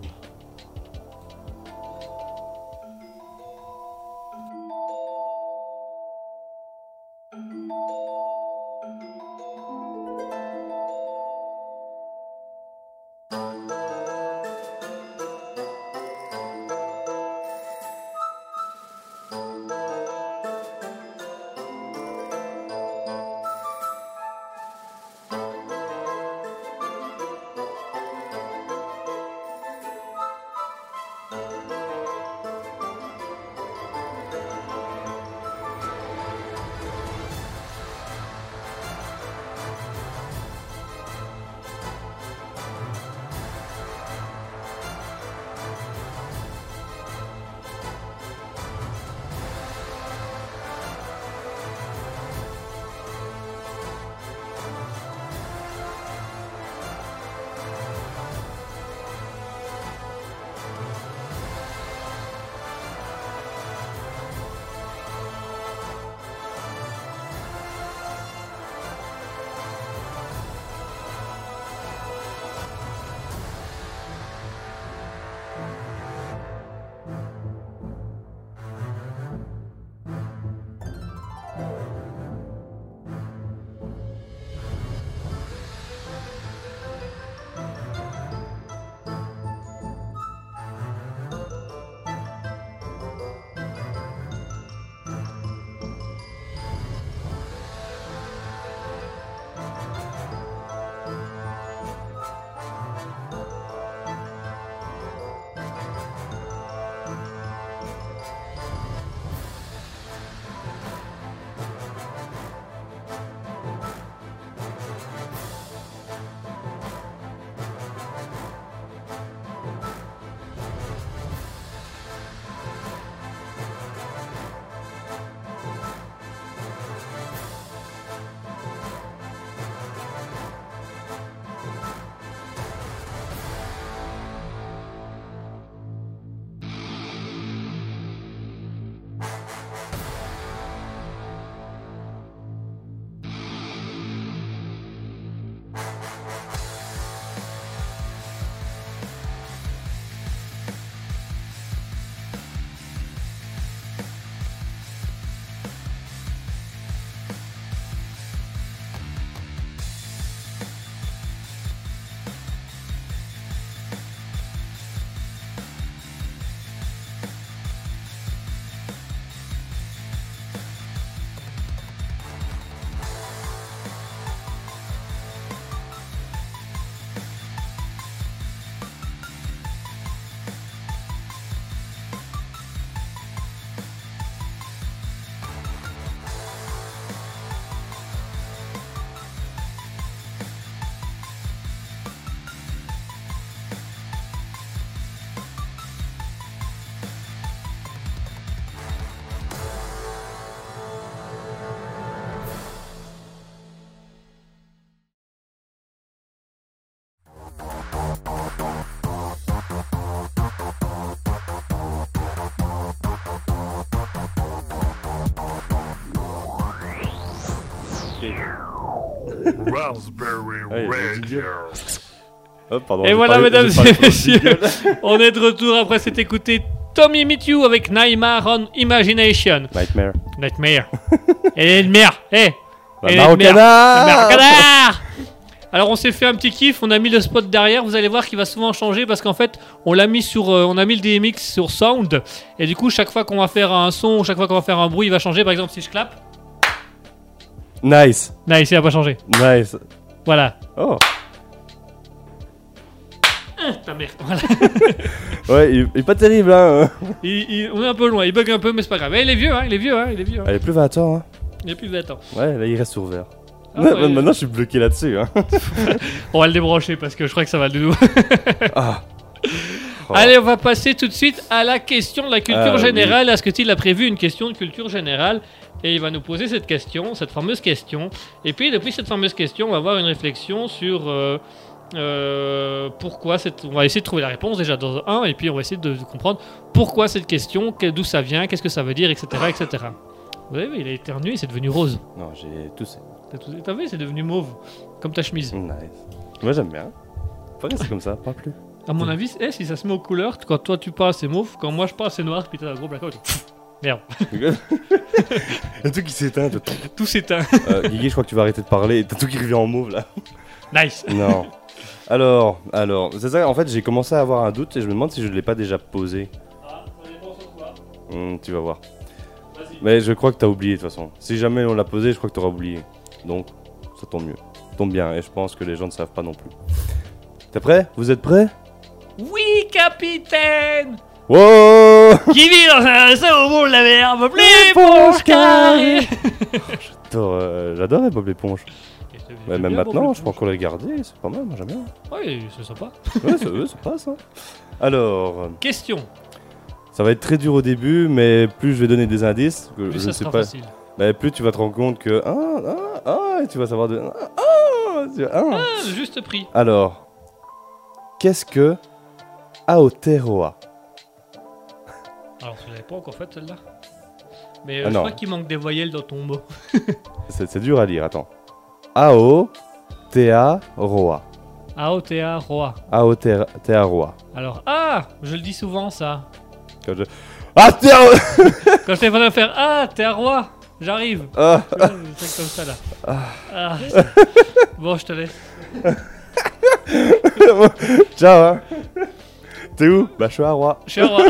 Raspberry. Radio. Oh, pardon, Et voilà, parlé- mesdames et messieurs, on est de retour après s'être écouté Tommy Meet You avec Nightmare on Imagination. Nightmare. Nightmare. Et Nightmare. Eh La Et au canard Alors on s'est fait un petit kiff, on a mis le spot derrière, vous allez voir qu'il va souvent changer parce qu'en fait on l'a mis sur, euh, on a mis le DMX sur sound et du coup chaque fois qu'on va faire un son, chaque fois qu'on va faire un bruit, il va changer. Par exemple si je clappe, Nice. nice, il va pas changer. Nice. Voilà. Oh. Ta mère. Voilà. Ouais, il, il est pas terrible, hein. Il- il- on est un peu loin, il bug un peu mais c'est pas grave. Eh, il est vieux, hein, il est vieux, hein, il est vieux. hein. Elle est plus 20 ans, hein. Il est plus de 20 ans. Ouais, là, il reste sur vert. Ah, Ouais, ouais. Maintenant, je suis bloqué là-dessus, hein. On va le débrancher parce que je crois que ça va de nouveau. Ah. Oh. Allez, on va passer tout de suite à la question de la culture Ah, générale. Est-ce que tu a prévu une question de culture générale? Et il va nous poser cette question, cette fameuse question. Et puis, depuis cette fameuse question, on va avoir une réflexion sur euh, euh, pourquoi cette. On va essayer de trouver la réponse déjà dans un, et puis on va essayer de, comprendre pourquoi cette question, que- d'où ça vient, qu'est-ce que ça veut dire, etc. etc. Vous avez vu, il a éternué, c'est devenu rose. Non, j'ai toussé. T'as tout- T'as vu, c'est devenu mauve, comme ta chemise. Nice. Moi, j'aime bien. Faut rester comme ça, pas plus. À mon avis, eh, si ça se met aux couleurs, quand toi tu passes c'est mauve, quand moi je passe c'est noir, puis t'as un gros blackout. Merde, Le truc qui s'éteint. tout- tout s'éteint. Euh, Guigui, je crois que tu vas arrêter de parler. T'as tout qui revient en mauve là. Nice. Non. Alors, alors, c'est ça. En fait, j'ai commencé à avoir un doute et je me demande si je ne l'ai pas déjà posé. Hmm, tu vas voir. Mais je crois que t'as oublié de toute façon. Si jamais on l'a posé, je crois que t'auras oublié. Donc, ça tombe mieux. Ça tombe bien. Et je pense que les gens ne savent pas non plus. T'es prêt? Vous êtes prêts? Oui, capitaine Wow Qui vit dans un au bout de la mer, me plaît pour carré J'adore, euh, J'adore Bob l'éponge. Ouais, même maintenant, je peux encore les regarder. C'est pas mal, moi j'aime bien. Oui, c'est sympa. Ouais, ça, ouais, ça hein. Alors, euh, Question, ça va être très dur au début, mais plus je vais donner des indices, que plus je ça ne sais sera pas, facile. bah, plus tu vas te rendre compte que ah ah ah, et tu vas savoir de ah ah, tu ah. Ah, juste prix. Alors, qu'est-ce que Aotearoa pas encore faite celle-là Mais euh, Ah je non. crois qu'il manque des voyelles dans ton mot. C'est c'est dur à lire. Attends. Aotearoa. Aotea Roa. Aotearoa. Alors, ah Je le dis souvent ça. Quand je... Ah tiens Quand je t'ai fait faire Ah, t'es un roi J'arrive Ah. Tu vois, des trucs comme ça là. Ah. Bon, je te laisse. Ciao hein. T'es où? Bah je suis à Roi. Je suis un roi.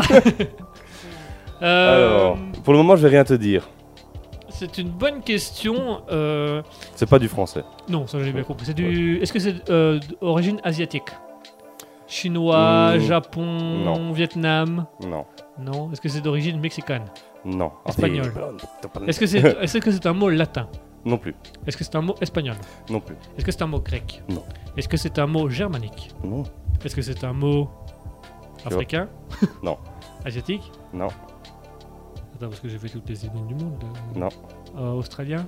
Euh, Alors, pour le moment je vais rien te dire. c'est une bonne question. euh, C'est pas du français. Non, ça j'ai bien compris. C'est du. Est-ce que c'est euh, d'origine asiatique? Chinois, Hmm, Japon, non. Vietnam? Non. Non. Est-ce que c'est d'origine mexicaine? Non. Espagnol. Ah, Est-ce que c'est est-ce que c'est un mot latin? Non plus. Est-ce que c'est un mot espagnol? Non plus. Est-ce que c'est un mot grec? Non. Est-ce que c'est un mot germanique? Non. Est-ce que c'est un mot africain? Non. Asiatique? Non. Attends, parce que j'ai fait toutes les idées du monde. euh, Non. euh, australien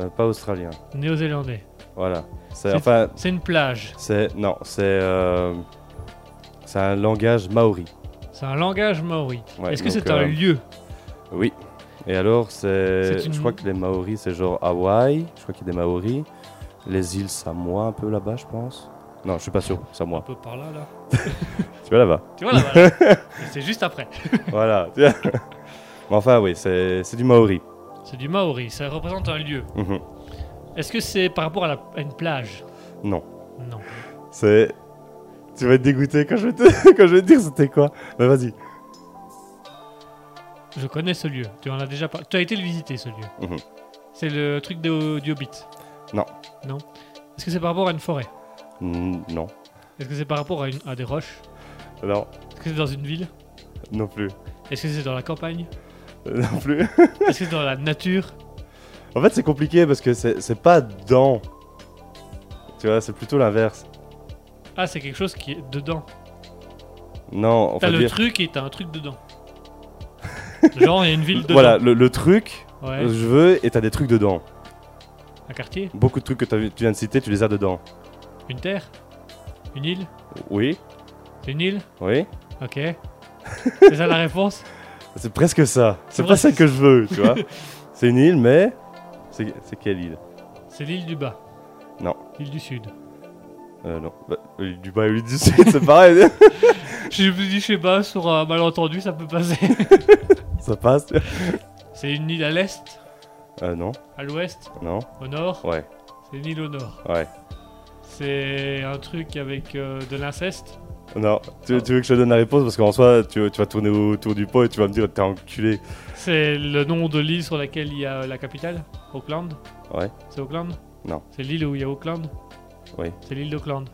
Euh, pas australien. Néo-zélandais. Voilà. C'est enfin une plage. c'est non, c'est euh, c'est un langage maori. C'est un langage maori. Ouais, Est-ce que c'est un lieu Oui. Et alors c'est une- je crois que les maoris c'est genre Hawaï, je crois qu'il y a des maoris. Les îles Samoa un peu là-bas, je pense. Non, je suis pas sûr, Un Samoa. peu par là, là. Tu vois là-bas. Tu vois là, voilà. c'est juste après. voilà. enfin oui, c'est du maori. C'est du maori. Ça représente un lieu. Mhm. Est-ce que c'est par rapport à, la- à une plage? Non. Non. C'est tu vas être dégoûté quand je vais te quand je vais te dire c'était quoi. Mais vas-y. Je connais ce lieu. Tu en as déjà parlé. Tu as été le visiter, ce lieu. Mhm. C'est le truc de, du Hobbit. Non. Non? Est-ce que c'est par rapport à une forêt? Non. Est-ce que c'est par rapport à, une- à des roches? Non, Est-ce que c'est dans une ville? Non plus. Est-ce que c'est dans la campagne? Non plus. Est-ce que c'est dans la nature En fait, c'est compliqué parce que c'est pas dans. Tu vois, c'est plutôt l'inverse. Ah, c'est quelque chose qui est dedans. Non, on T'as le dire. truc et t'as un truc dedans. Genre, il y a une ville dedans. Voilà, le, le truc, Ouais. je veux, et t'as des trucs dedans. Un quartier Beaucoup de trucs que tu viens de citer, tu les as dedans. Une terre Une île Oui, une île oui. Ok. c'est ça la réponse? C'est presque ça. C'est pas ça que je veux, tu vois. C'est une île, mais. C'est quelle île? C'est l'île du bas. Non. L'île du Sud. Euh, non. Bah, euh, du bas et du sud, c'est pareil. Je me dis, je sais pas, sur un malentendu, ça peut passer. ça passe. C'est une île à l'est, Euh, non. à l'ouest, Non. au nord? Ouais. C'est une île au nord. Ouais. C'est un truc avec euh, de l'inceste? Non. Tu, tu veux que je te donne la réponse? Parce qu'en soi, tu, tu vas tourner autour du pot et tu vas me dire t'es enculé. C'est le nom de l'île sur laquelle il y a la capitale, Auckland? Ouais. C'est Auckland? Non. C'est l'île où il y a Auckland? Oui. C'est l'île d'Auckland.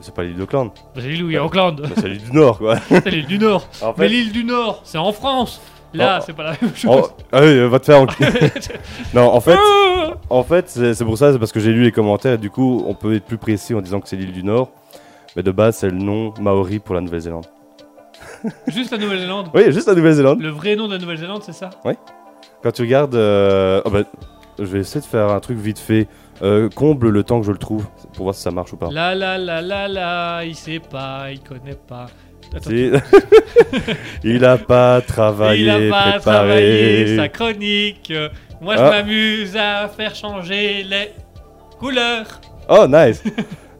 C'est pas l'île d'Auckland. C'est l'île où il y a Auckland. Bah, c'est l'île du Nord, quoi. c'est l'île du Nord. En Mais l'île du Nord, c'est en France. Là, Oh. c'est pas la même chose. Oh, ah oui, va te faire enculer. non, en fait, Ah en fait c'est c'est pour ça, c'est parce que j'ai lu les commentaires et du coup, on peut être plus précis en disant que c'est l'île du Nord. Mais de base, c'est le nom maori pour la Nouvelle-Zélande. Juste la Nouvelle-Zélande. Oui, juste la Nouvelle-Zélande. Le vrai nom de la Nouvelle-Zélande, c'est ça? Quand tu regardes. euh, oh bah, je vais essayer de faire un truc vite fait. Euh, comble le temps que je le trouve pour voir si ça marche ou pas. La la la la la, il sait pas, il connaît pas. Attends, Si- Il a pas travaillé, il a pas préparé. travaillé sa chronique. Moi, je Ah. m'amuse à faire changer les couleurs. Oh, nice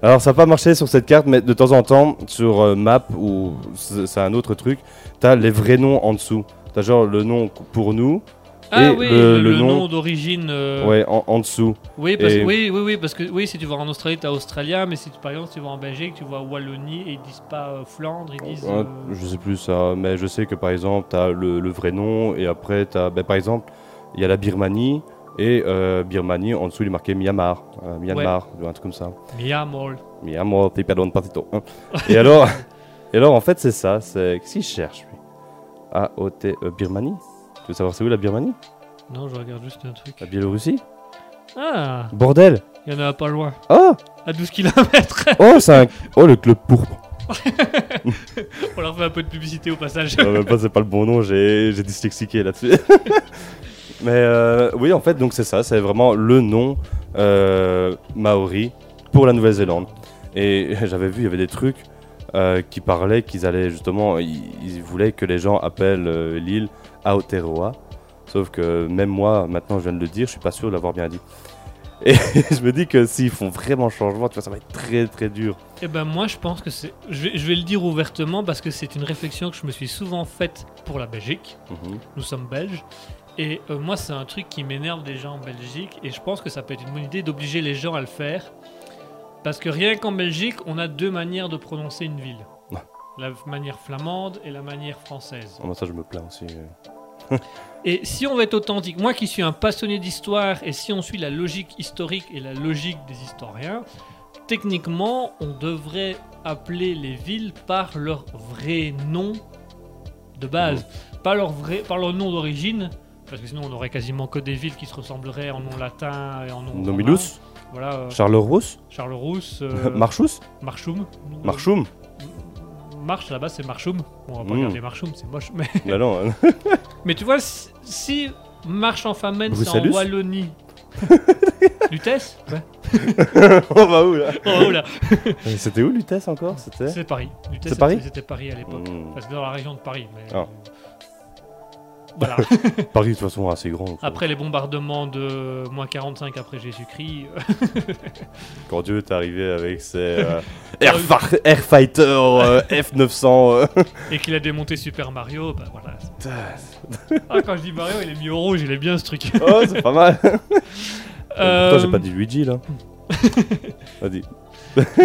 Alors, ça n'a pas marché sur cette carte, mais de temps en temps, sur euh, Map, ou c'est un autre truc, t'as les vrais noms en dessous. T'as genre le nom pour nous, Ah Et oui, le- le, le nom, nom- d'origine. euh, ouais, en, en dessous. Oui, parce, Et- oui, oui, oui, parce que oui, si tu vas en Australie, t'as Australia, mais si tu- par exemple tu vas en Belgique, tu vas Wallonie et ils disent pas euh, Flandre, ils disent. Euh, Je sais plus ça, mais je sais que par exemple, t'as le, le vrai nom, et après, t'as. ben, par exemple, il y a la Birmanie, et euh, Birmanie, en dessous, il est marqué Myanmar. euh, Myanmar, un truc comme ça. Myanmar. Myanmar, t'es perdon, partito. hein. et alors, et alors, en fait, c'est ça. C'est qu'est-ce qu'il cherche lui? A-O-T, euh, Birmanie? Tu veux savoir c'est où la Birmanie? Non, je regarde juste un truc. La Biélorussie? Ah, Bordel il y en a pas loin, Oh à 12 km. Oh, c'est un... Oh, le club pourpre On leur fait un peu de publicité au passage. Non, même pas, c'est pas le bon nom, j'ai j'ai dyslexiqué là-dessus. Mais euh, oui, en fait, donc c'est ça, c'est vraiment le nom euh, maori pour la Nouvelle-Zélande. Et j'avais vu, il y avait des trucs euh, qui parlaient qu'ils allaient justement, ils, ils voulaient que les gens appellent l'île Aotearoa. Sauf que même moi, maintenant je viens de le dire, je suis pas sûr de l'avoir bien dit. Et je me dis que s'ils font vraiment changement, tu vois, ça va être très très dur. Eh ben moi je pense que c'est, je vais, je vais le dire ouvertement parce que c'est une réflexion que je me suis souvent faite pour la Belgique. Mhm. Nous sommes belges. Et euh, moi, c'est un truc qui m'énerve déjà en Belgique. Et je pense que ça peut être une bonne idée d'obliger les gens à le faire. Parce que rien qu'en Belgique, on a deux manières de prononcer une ville. Ouais. La manière flamande et la manière française. Oh, ça, je me plains aussi. euh. Et si on veut être authentique, moi qui suis un passionné d'histoire, et si on suit la logique historique et la logique des historiens, techniquement, on devrait appeler les villes par leur vrai nom de base, pas leur vrai, par leur nom d'origine, parce que sinon on aurait quasiment que des villes qui se ressembleraient en nom latin et en nom. Nomilus Voilà. euh, Charles-Rousse Charles Rousse. euh, Marchous Marchoum. Marchoum Marche là-bas, c'est Marchoum. Bon, on va pas Mm. regarder Marchoum, c'est moche. Mais, Bah non, mais tu vois, si, si Marche en Famenne, c'est en Wallonie. Lutèce Ouais. on va où là Oh, oh là, C'était où Lutèce encore C'était Paris. Lutèce, C'est Paris c'était- C'était Paris à l'époque. Hmm. Enfin, c'était dans la région de Paris. Mais... Ah. Voilà. Paris de toute façon assez grand. Après les bombardements de moins 45 après Jésus-Christ, euh, Quand Dieu est arrivé avec ses euh, Airfa- Airfighter euh, F900. euh. et qu'il a démonté Super Mario, bah voilà. Ah, quand je dis Mario, il est mis au rouge, il est bien ce truc. oh, c'est pas mal. Pourtant, j'ai pas dit Luigi là. Vas-y.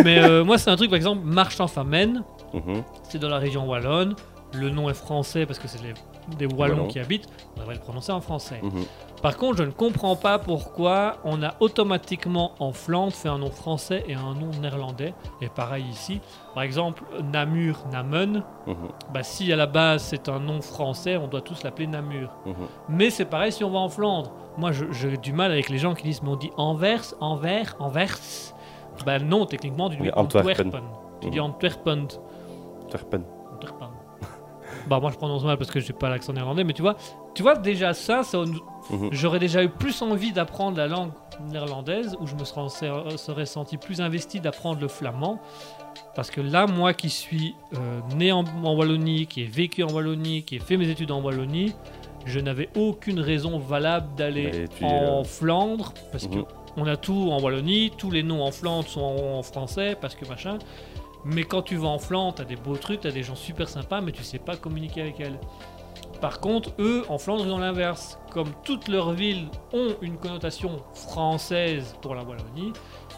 Mais moi, c'est un truc, par exemple, Marche en Famenne, Mhm. c'est dans la région wallonne. Le nom est français parce que c'est les- des Wallons qui habitent. On devrait le prononcer en français. Mhm. Par contre, je ne comprends pas pourquoi on a automatiquement en Flandre fait un nom français et un nom néerlandais. Et pareil ici. Par exemple, Namur, Namen. Mhm. Bah, si à la base c'est un nom français, on doit tous l'appeler Namur. Mhm. Mais c'est pareil si on va en Flandre. Moi, j'ai du mal avec les gens qui disent, mais on dit Anvers, Anvers, Anvers. Bah non, techniquement, tu dis Antwerpen. Tu dis Antwerpen. Antwerpen. Bah moi, je prononce mal parce que je n'ai pas l'accent néerlandais, mais tu vois, tu vois déjà ça, ça Mhm. j'aurais déjà eu plus envie d'apprendre la langue néerlandaise, où je me serais, serais senti plus investi d'apprendre le flamand. Parce que là, moi qui suis euh, né en, en Wallonie, qui ai vécu en Wallonie, qui ai fait mes études en Wallonie, je n'avais aucune raison valable d'aller en là. Flandre, parce que Mhm. on a tout en Wallonie, tous les noms en Flandre sont en, en français parce que machin. Mais quand tu vas en Flandre, t'as des beaux trucs, t'as des gens super sympas, mais tu sais pas communiquer avec elles. Par contre, eux, en Flandre, ils ont l'inverse. Comme toutes leurs villes ont une connotation française pour la Wallonie,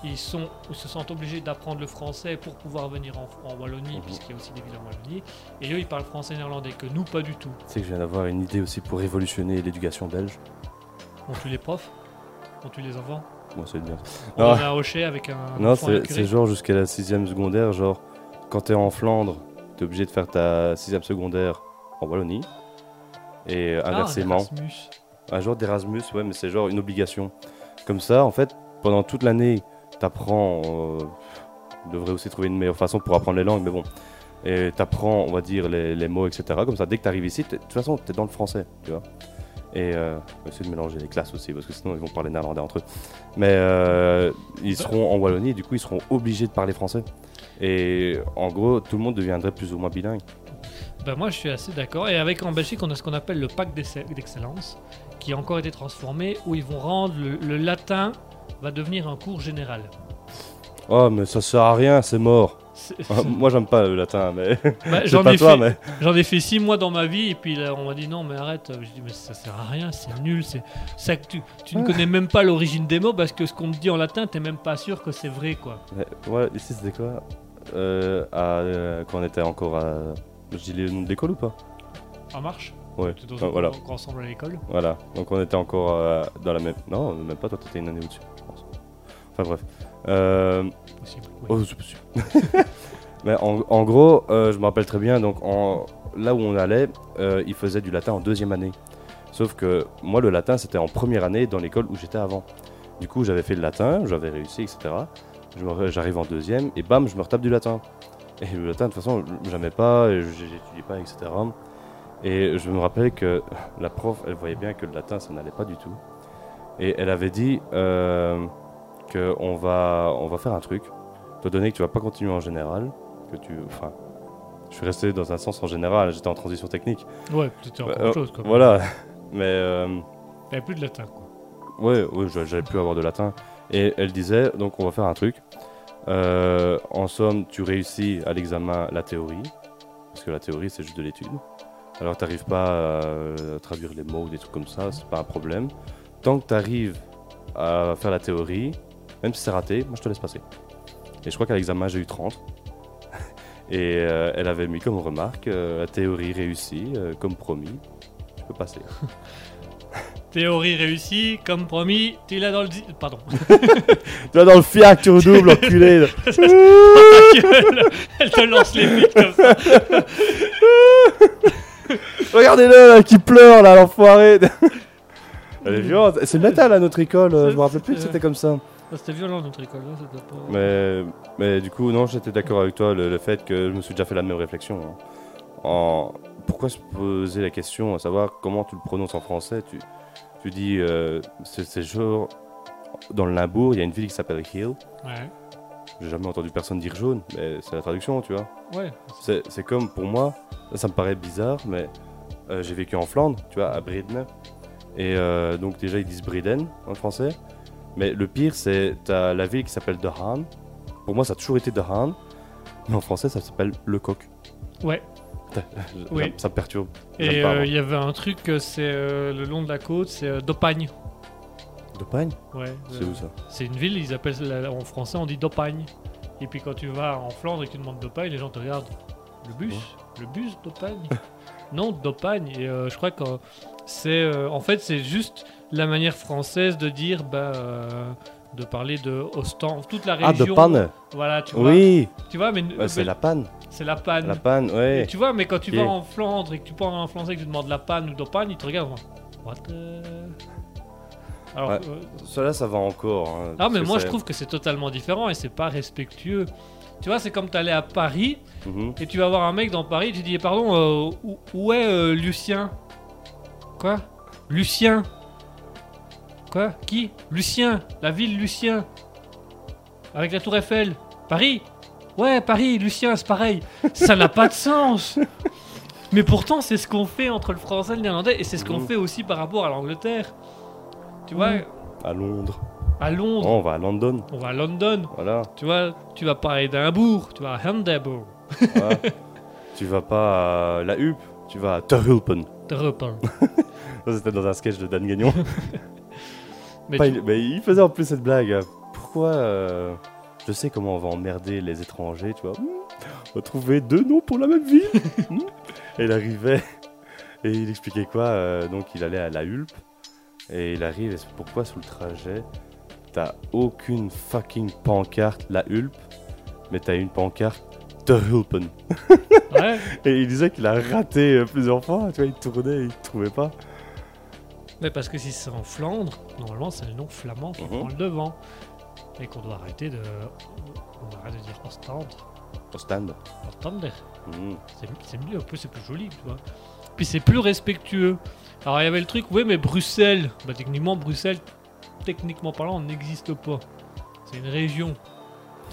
ils, sont, ils se sentent obligés d'apprendre le français pour pouvoir venir en, en Wallonie, Mhm. puisqu'il y a aussi des villes en Wallonie. Et eux, ils parlent français et néerlandais, que nous, pas du tout. Tu sais que je viens d'avoir une idée aussi pour révolutionner l'éducation belge. On tue les profs? On tue les enfants? Moi, c'est bien. On Non. un hochet avec un. Non, c'est genre jusqu'à la sixième secondaire, genre quand t'es en Flandre, t'es obligé de faire ta sixième secondaire en Wallonie. Et Ah, inversement, Erasmus. un genre d'Erasmus, ouais, mais c'est genre une obligation. Comme ça, en fait, pendant toute l'année, t'apprends. Euh, on devrait aussi trouver une meilleure façon pour apprendre les langues, mais bon. Et t'apprends, on va dire, les, les mots, etc. Comme ça, dès que t'arrives ici, de toute façon, t'es dans le français, tu vois. Et euh, essayer de mélanger les classes aussi, parce que sinon ils vont parler néerlandais entre eux. Mais euh, ils seront en Wallonie, et du coup ils seront obligés de parler français. Et en gros, tout le monde deviendrait plus ou moins bilingue. Ben moi je suis assez d'accord. Et avec en Belgique, on a ce qu'on appelle le pacte d'excell- d'excellence, qui a encore été transformé, où ils vont rendre le, le latin va devenir un cours général. Oh, mais ça sert à rien, c'est mort. Ah, Moi j'aime pas le latin, mais. Bah, J'en pas ai, toi, fait- mais. j'en ai fait six mois dans ma vie, et puis là, on m'a dit non, mais arrête. Je dis mais ça sert à rien, c'est nul. C'est ça que tu, tu ne connais même pas l'origine des mots parce que ce qu'on te dit en latin, t'es même pas sûr que c'est vrai quoi. mais ouais, ici c'était quoi? Euh, à, euh, Quand on était encore à. Je dis de l'école ou pas? En marche? Ouais, dans ah, voilà. cours ensemble à l'école? Voilà, donc on était encore euh, dans la même. Non, même pas, toi t'étais une année au-dessus, je pense. Enfin bref. Euh, Oh, c'est possible. Mais en, gros, euh, je me rappelle très bien, donc là où on allait, euh, ils faisaient du latin en deuxième année. Sauf que moi, le latin, c'était en première année dans l'école où j'étais avant. Du coup, j'avais fait le latin, j'avais réussi, etc. J'arrive en deuxième et bam, je me retape du latin. Et le latin, de toute façon, j'aimais pas, j'étudiais pas, etc. Et je me rappelle que la prof, elle voyait bien que le latin, ça n'allait pas du tout. Et elle avait dit euh, qu'on va, on va faire un truc étant donné que tu vas pas continuer en général, que tu, enfin, je suis resté dans un sens en général, j'étais en transition technique. Ouais, c'était encore Euh, autre chose. Quoi. Voilà, mais euh, avait plus de latin quoi. ouais, ouais, j'a- j'avais plus avoir de latin. Et elle disait, donc on va faire un truc. Euh, en somme, tu réussis à l'examen la théorie, parce que la théorie c'est juste de l'étude. Alors t'arrives pas à traduire les mots ou des trucs comme ça, c'est pas un problème. Tant que tu arrives à faire la théorie, même si c'est raté, moi je te laisse passer. Et je crois qu'à l'examen j'ai eu 30. Et euh, elle avait mis comme remarque, euh, la théorie réussie, euh, comme promis, tu peux passer. Théorie réussie, comme promis, tu l'as dans le. di- Pardon. Tu vas dans le fiac, tu redoubles, enculé. Elle te lance les pics comme ça. Regardez-le là, qui pleure là, l'enfoiré Elle est violente, c'est le métal à notre école, euh, je me rappelle plus que c'était comme ça. Ah, C'était violent notre école. hein, c'était pas- Mais, mais du coup, non, j'étais d'accord avec toi, le, le fait que je me suis déjà fait la même réflexion. hein. En... Pourquoi se poser la question à savoir comment tu le prononces en français Tu, tu dis, euh, c'est genre, dans le Limbourg, il y a une ville qui s'appelle Hill. Ouais. J'ai jamais entendu personne dire jaune, mais c'est la traduction, tu vois. Ouais. C'est c'est comme pour moi, ça me paraît bizarre, mais euh, j'ai vécu en Flandre, tu vois, à Bredene. Et euh, donc déjà ils disent Breden en français. Mais le pire c'est t'as la ville qui s'appelle De Haan. Pour moi ça a toujours été De Haan. Mais en français ça s'appelle Le Coq. Ouais. Oui. Ça, me perturbe. Et euh, il y avait un truc, c'est euh, le long de la côte, c'est euh, Dopagne. De Pagne Ouais. C'est euh, où ça? C'est une ville, ils appellent la- en français, on dit Dopagne. Et puis quand tu vas en Flandre et que tu demandes Dopagne, les gens te regardent. Le bus? Le bus Dopagne? Non, Dopagne. Et je crois que c'est. en fait, c'est juste la manière française de dire. Bah, euh, de parler de Ostend, toute la Ah, région. de Panne Voilà, tu vois. Oui Tu vois, mais. Ouais, C'est la panne. c'est la panne. La panne, ouais. Et tu vois, mais quand tu vas en Flandre et que tu parles en français et que tu demandes la panne ou Dopagne, ils te regardent. What the... Alors, Ouais. euh, Cela ça va encore. hein, ah, mais moi je trouve que c'est totalement différent et c'est pas respectueux. Tu vois, c'est comme t'allais à Paris Mhm. et tu vas voir un mec dans Paris, tu dis pardon, euh, où, où est euh, Lucien? Quoi? Lucien? Quoi? Qui? Lucien La ville Lucien Avec la tour Eiffel Paris? Ouais, Paris, Lucien, c'est pareil. Ça n'a pas de sens Mais pourtant, c'est ce qu'on fait entre le français et le néerlandais et c'est ce qu'on Mhm. fait aussi par rapport à l'Angleterre. Tu vois? À Londres. À Londres, Oh, on va à London. on va à London. Voilà. Tu vois, tu vas pas à Édimbourg, tu vas à Handebourg. voilà. tu vas pas à la Huppe, tu vas à Terhulpen. Druppel. Ça, C'était dans un sketch de Dan Gagnon. Mais tu- il, mais il faisait en plus cette blague. Pourquoi euh, Je sais comment on va emmerder les étrangers, tu vois. Hmm, On va trouver deux noms pour la même ville. Hmm. et il arrivait et il expliquait quoi euh, Donc il allait à la Hulpe et il arrive. Et c'est pourquoi sur le trajet, t'as aucune fucking pancarte la Hulpe, mais t'as une pancarte Terhulpen. Ouais. Et il disait qu'il a raté euh, plusieurs fois. Tu vois, il tournait, il trouvait pas. Mais parce que si c'est en Flandre, normalement c'est le nom flamand qui Mhm. prend le devant. Et qu'on doit arrêter de. On arrête de dire Ostende. Stand. Ostende. Hmm. C'est c'est mieux, un peu c'est plus joli, tu vois. Puis c'est plus respectueux. Alors il y avait le truc, oui, mais Bruxelles, bah techniquement, Bruxelles, techniquement parlant, n'existe pas. C'est une région.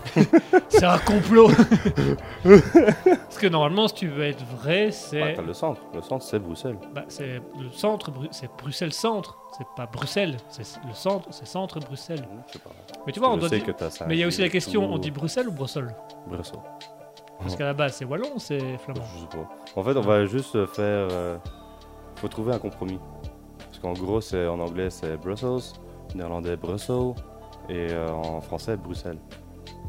c'est un complot. Parce que normalement, si tu veux être vrai, Bah, c'est t'as le centre. Le centre, c'est Bruxelles. bah, c'est le centre, Bru- c'est Bruxelles centre. C'est pas Bruxelles, c'est le centre, c'est centre Bruxelles. Hmm, je sais pas. Mais tu vois, on doit dire. ça. Mais il y a aussi la question, tout. on dit Bruxelles ou Bruxelles? Bruxelles. Parce qu'à la base, c'est wallon ou c'est flamand Je sais pas. En fait, on va juste faire. euh, faut trouver un compromis. Parce qu'en gros, c'est en anglais, c'est Brussels, en néerlandais, Brussels, et euh, en français, Bruxelles.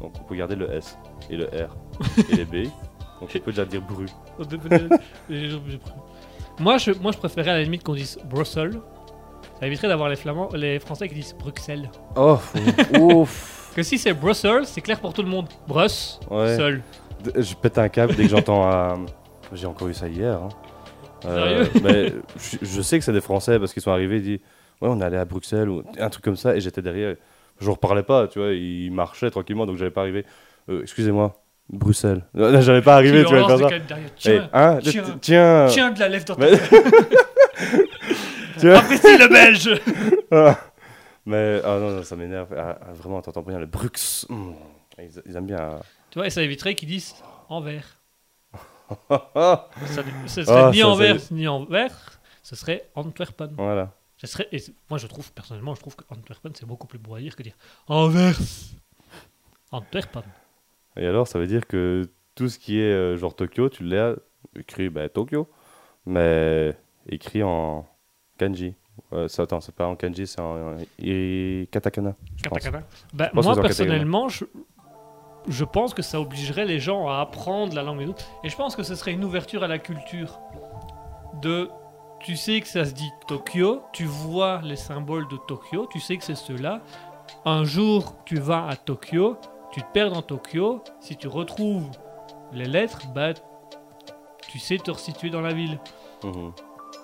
Donc on peut garder le S et le R et les B. Donc on peut déjà dire Bru. moi, je, moi, je préférais à la limite qu'on dise Bruxelles. Ça éviterait d'avoir les, Flamands, les Français qui disent Bruxelles. Oh, ouf. Que si c'est Bruxelles, c'est clair pour tout le monde. Bruss, Ouais. seul. D- Je pète un câble dès que j'entends. euh, J'ai encore eu ça hier. hein. Sérieux mais je, je sais que c'est des Français parce qu'ils sont arrivés, ils disent Ouais, on est allé à Bruxelles ou un truc comme ça, et j'étais derrière. Je leur parlais pas, tu vois, ils marchaient tranquillement, donc j'avais pas arrivé. Euh, Excusez-moi, Bruxelles. Non, J'avais pas arrivé, tu vois, faire ça. Eh, Tiens, hein, tiens, tiens, tiens de la lèvre dans ta Mais- tiens. Apprécie le belge Ah. Mais ah non, non, ça m'énerve. Ah, ah, vraiment, t'entends bien le Brux. Hmm. Ils, ils aiment bien. euh. Tu vois, et ça éviterait qu'ils disent Anvers. Ah, Ça, ce serait Ah, ni ça, c'est- ni Anvers, ce serait Antwerpen. voilà. Serait, et moi, je trouve, personnellement, je trouve que Antwerpen, c'est beaucoup plus beau à dire que dire Anvers. Antwerpen. Et alors, ça veut dire que tout ce qui est euh, genre Tokyo, tu l'as écrit bah, Tokyo, mais écrit en kanji. Euh, ça, attends, c'est pas en kanji, c'est en, katakana. Katakana. Bah, moi, personnellement, je, je pense que ça obligerait les gens à apprendre la langue des autres. Et je pense que ce serait une ouverture à la culture. De, tu sais que ça se dit Tokyo, tu vois les symboles de Tokyo, tu sais que c'est ceux-là. Un jour, tu vas à Tokyo, tu te perds dans Tokyo. Si tu retrouves les lettres, bah, tu sais te resituer dans la ville. Mhm.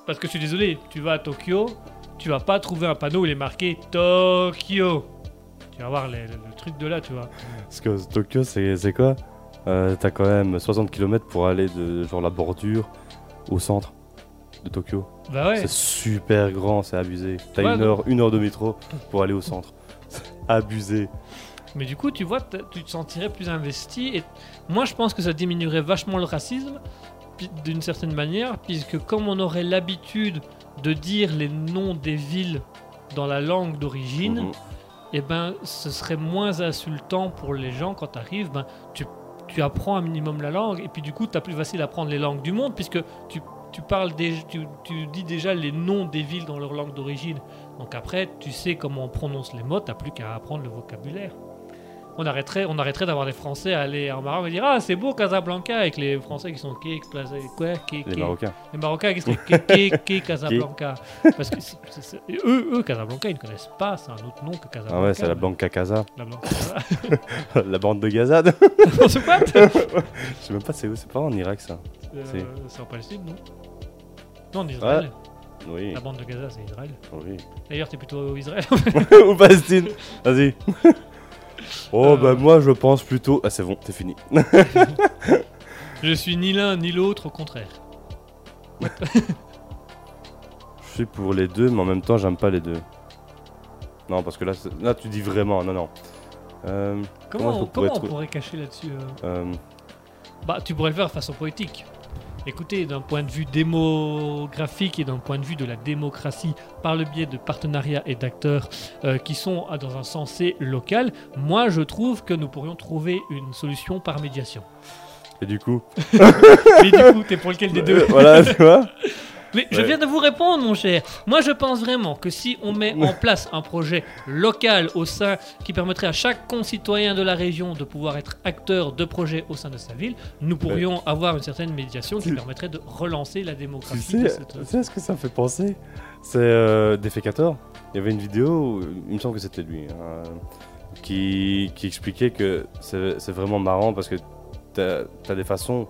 Parce que je suis désolé, tu vas à Tokyo, tu vas pas trouver un panneau où il est marqué Tokyo. Tu vas voir les- le, le truc de là, tu vois. Parce que Tokyo, c'est c'est quoi? Euh, T'as quand même 60 km pour aller de genre la bordure au centre de Tokyo. Bah ouais. C'est super grand, c'est abusé. T'as Ouais, une, heure, une heure de métro pour aller au centre. C'est abusé. Mais du coup, tu vois, tu te sentirais plus investi. Et moi, je pense que ça diminuerait vachement le racisme, d'une certaine manière, puisque comme on aurait l'habitude de dire les noms des villes dans la langue d'origine, Mhm. eh ben, ce serait moins insultant pour les gens quand tu arrives. Ben, tu, tu apprends un minimum la langue, et puis du coup, tu as plus facile à apprendre les langues du monde, puisque tu, tu parles des, tu, tu dis déjà les noms des villes dans leur langue d'origine. Donc après, tu sais comment on prononce les mots, tu plus qu'à apprendre le vocabulaire. On arrêterait, on arrêterait d'avoir des Français à aller en Maroc et dire Ah, c'est beau Casablanca, avec les Français qui sont Plaza- quoi, Ké, Les. Marocains. Les Marocains qui Ké, Ké, Ké, Casablanca. Parce que eux, eux, Casablanca, ils ne connaissent pas, c'est un autre nom que Casablanca. Ah ouais, c'est la à Casa. La Blanca. la bande de Gazade. Je sais même pas c'est où, c'est pas en Irak ça. Euh, C'est en Palestine, non? Non, en Israël. Oui, La bande de Gaza, c'est Israël. oui. D'ailleurs, t'es plutôt Israël. Ou Palestine. Vas-y. Oh Euh. bah moi je pense plutôt... Ah c'est bon, c'est fini. Je suis ni l'un ni l'autre, au contraire. Je suis pour les deux, mais en même temps j'aime pas les deux. Non, parce que là, là tu dis vraiment, non, non. Euh, Comment, on- comment on pourrait cacher là-dessus euh euh, Bah, tu pourrais le faire de façon poétique. Écoutez, d'un point de vue démographique et d'un point de vue de la démocratie, par le biais de partenariats et d'acteurs euh, qui sont ah, dans un sensé local, moi je trouve que nous pourrions trouver une solution par médiation. Et du coup, Mais du coup, t'es pour lequel des deux? Euh, voilà, tu vois. Mais je viens de vous répondre, mon cher. Moi, je pense vraiment que si on met en place un projet local au sein qui permettrait à chaque concitoyen de la région de pouvoir être acteur de projet au sein de sa ville, nous pourrions avoir une certaine médiation qui permettrait de relancer la démocratie. de sais, cette- tu sais ce que ça me fait penser? C'est euh, Defecator. Il y avait une vidéo, où- il me semble que c'était lui, hein, qui, qui expliquait que c'est c'est vraiment marrant parce que tu as, des façons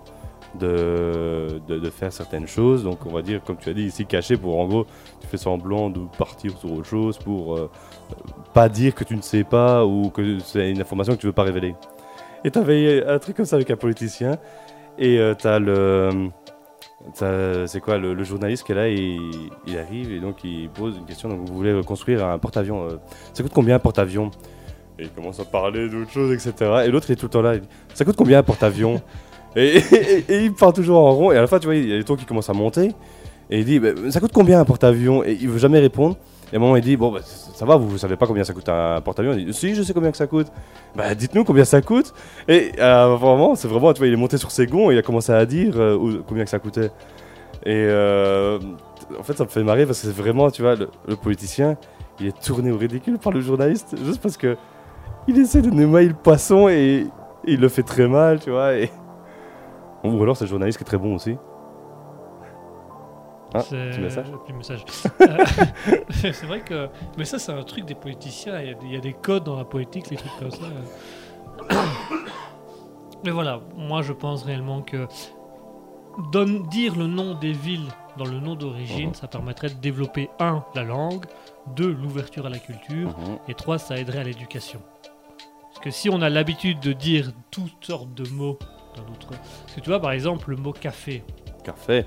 de, de, faire certaines choses. Donc, on va dire, comme tu as dit ici, caché pour en gros, tu fais semblant de partir sur autre chose pour euh, pas dire que tu ne sais pas ou que c'est une information que tu veux pas révéler. Et tu avais un truc comme ça avec un politicien. Et euh, tu as le. t'as- C'est quoi le, journaliste qui est là et il arrive et donc il pose une question. Donc vous voulez construire un porte-avions. euh, ça coûte combien un porte-avions? Et il commence à parler d'autres choses, etc. Et l'autre il est tout le temps là. il ça coûte combien un porte-avions? Et, il part toujours en rond. Et à la fin, tu vois, il y a les taux qui commencent à monter. Et il dit bah, ça coûte combien un porte-avions? Et il veut jamais répondre. Et à un moment, il dit Bon, bah, ça va, vous, vous savez pas combien ça coûte un porte-avions? Il dit Si, je sais combien que ça coûte. Bah, dites-nous combien ça coûte. Et euh, vraiment, c'est vraiment, tu vois, il est monté sur ses gonds et il a commencé à dire euh, combien que ça coûtait. Et euh, en fait, ça me fait marrer parce que c'est vraiment, tu vois, le, politicien, il est tourné au ridicule par le journaliste juste parce que il essaie de noyer le poisson et, il le fait très mal, tu vois. Ou alors c'est le journaliste qui est très bon aussi. Ah, C'est- petit message. Euh, c'est vrai que. Mais ça, c'est un truc des politiciens. Il y, a des, il y a des codes dans la politique, les trucs comme ça. Mais voilà, moi, je pense réellement que. donne- dire le nom des villes dans le nom d'origine, Mhm. ça permettrait de développer, un, la langue, deux, l'ouverture à la culture, Mhm. et trois, ça aiderait à l'éducation. Parce que si on a l'habitude de dire toutes sortes de mots dans. Parce que tu vois, par exemple, le mot café. Café,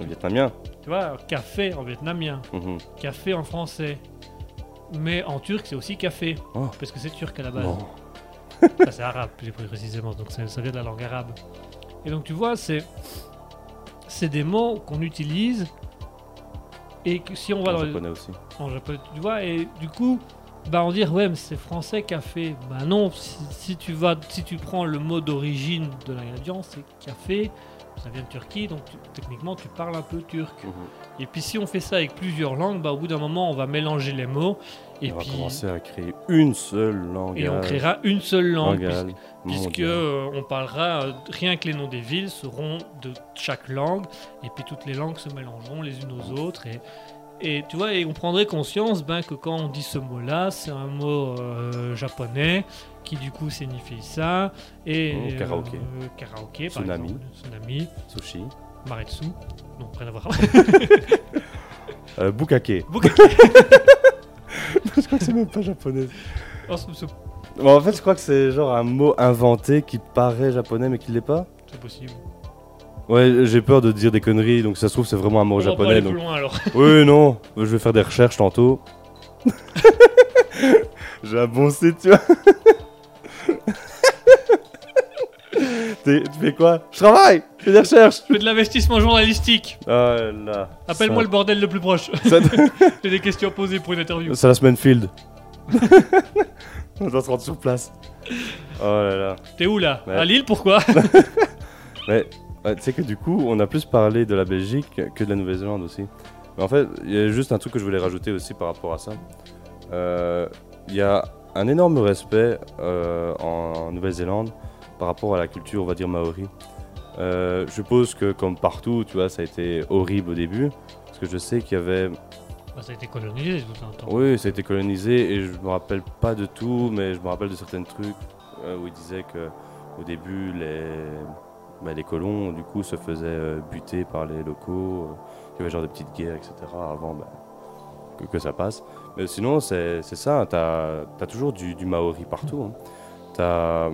le vietnamien. Tu vois, café en vietnamien, Mhm. café en français. Mais en turc, c'est aussi café. Oh. Parce que c'est turc à la base. Non. Enfin, c'est arabe, plus précisément. Donc ça, ça vient de la langue arabe. Et donc tu vois, c'est. C'est des mots qu'on utilise. Et que si on va En dans les- japonais aussi. en japonais, tu vois, et du coup, bah on dire ouais, mais c'est français café. Bah non, si, si tu vas, si tu prends le mot d'origine de l'ingrédient, c'est café. Ça vient de Turquie, donc tu- techniquement tu parles un peu turc. Mhm. Et puis si on fait ça avec plusieurs langues, bah au bout d'un moment on va mélanger les mots et on va puis commencer à créer une seule langue. et on créera une seule langue puisque, puisque, euh, on parlera euh, rien que les noms des villes seront de chaque langue et puis toutes les langues se mélangeront les unes aux autres et et tu vois et on prendrait conscience ben que quand on dit ce mot là c'est un mot euh, japonais qui du coup signifie ça et Oh, karaoké. euh, karaoké par Tsunami. exemple tsunami Sushi. maretsu non rien à voir Euh, bukake. Bukake. je crois que c'est même pas japonais. Oh, Bon, en fait, je crois que c'est genre un mot inventé qui paraît japonais mais qui l'est pas. c'est possible Ouais, j'ai peur de dire des conneries, donc ça se trouve c'est vraiment un mot On va pas japonais. aller Donc... plus loin alors Oui, non, je vais faire des recherches tantôt. j'ai un bon site, tu vois. T'es- tu fais quoi? Je travaille, je fais des recherches. je fais de l'investissement journalistique Ah là. appelle-moi ça- le bordel le plus proche ça- j'ai des questions à poser pour une interview C'est la semaine field. On doit se rendre sur place. Oh là là. t'es où là? Ouais. à Lille pourquoi? Mais ouais, tu sais que du coup, on a plus parlé de la Belgique que de la Nouvelle-Zélande aussi. Mais en fait, il y a juste un truc que je voulais rajouter aussi par rapport à ça. Euh, Il y a un énorme respect euh, en Nouvelle-Zélande par rapport à la culture, on va dire, maori. Euh, je suppose que comme partout, tu vois, ça a été horrible au début. Parce que je sais qu'il y avait Bah, ça a été colonisé tout un temps Oui, ça a été colonisé et je me rappelle pas de tout, mais je me rappelle de certains trucs où il disait que au début les, bah, les colons du coup se faisaient euh, buter par les locaux, euh, qu'il y avait genre des petites guerres, etc. avant bah, que, que ça passe. Mais sinon, c'est ça, t'as as toujours du, du maori partout. hein. T'as-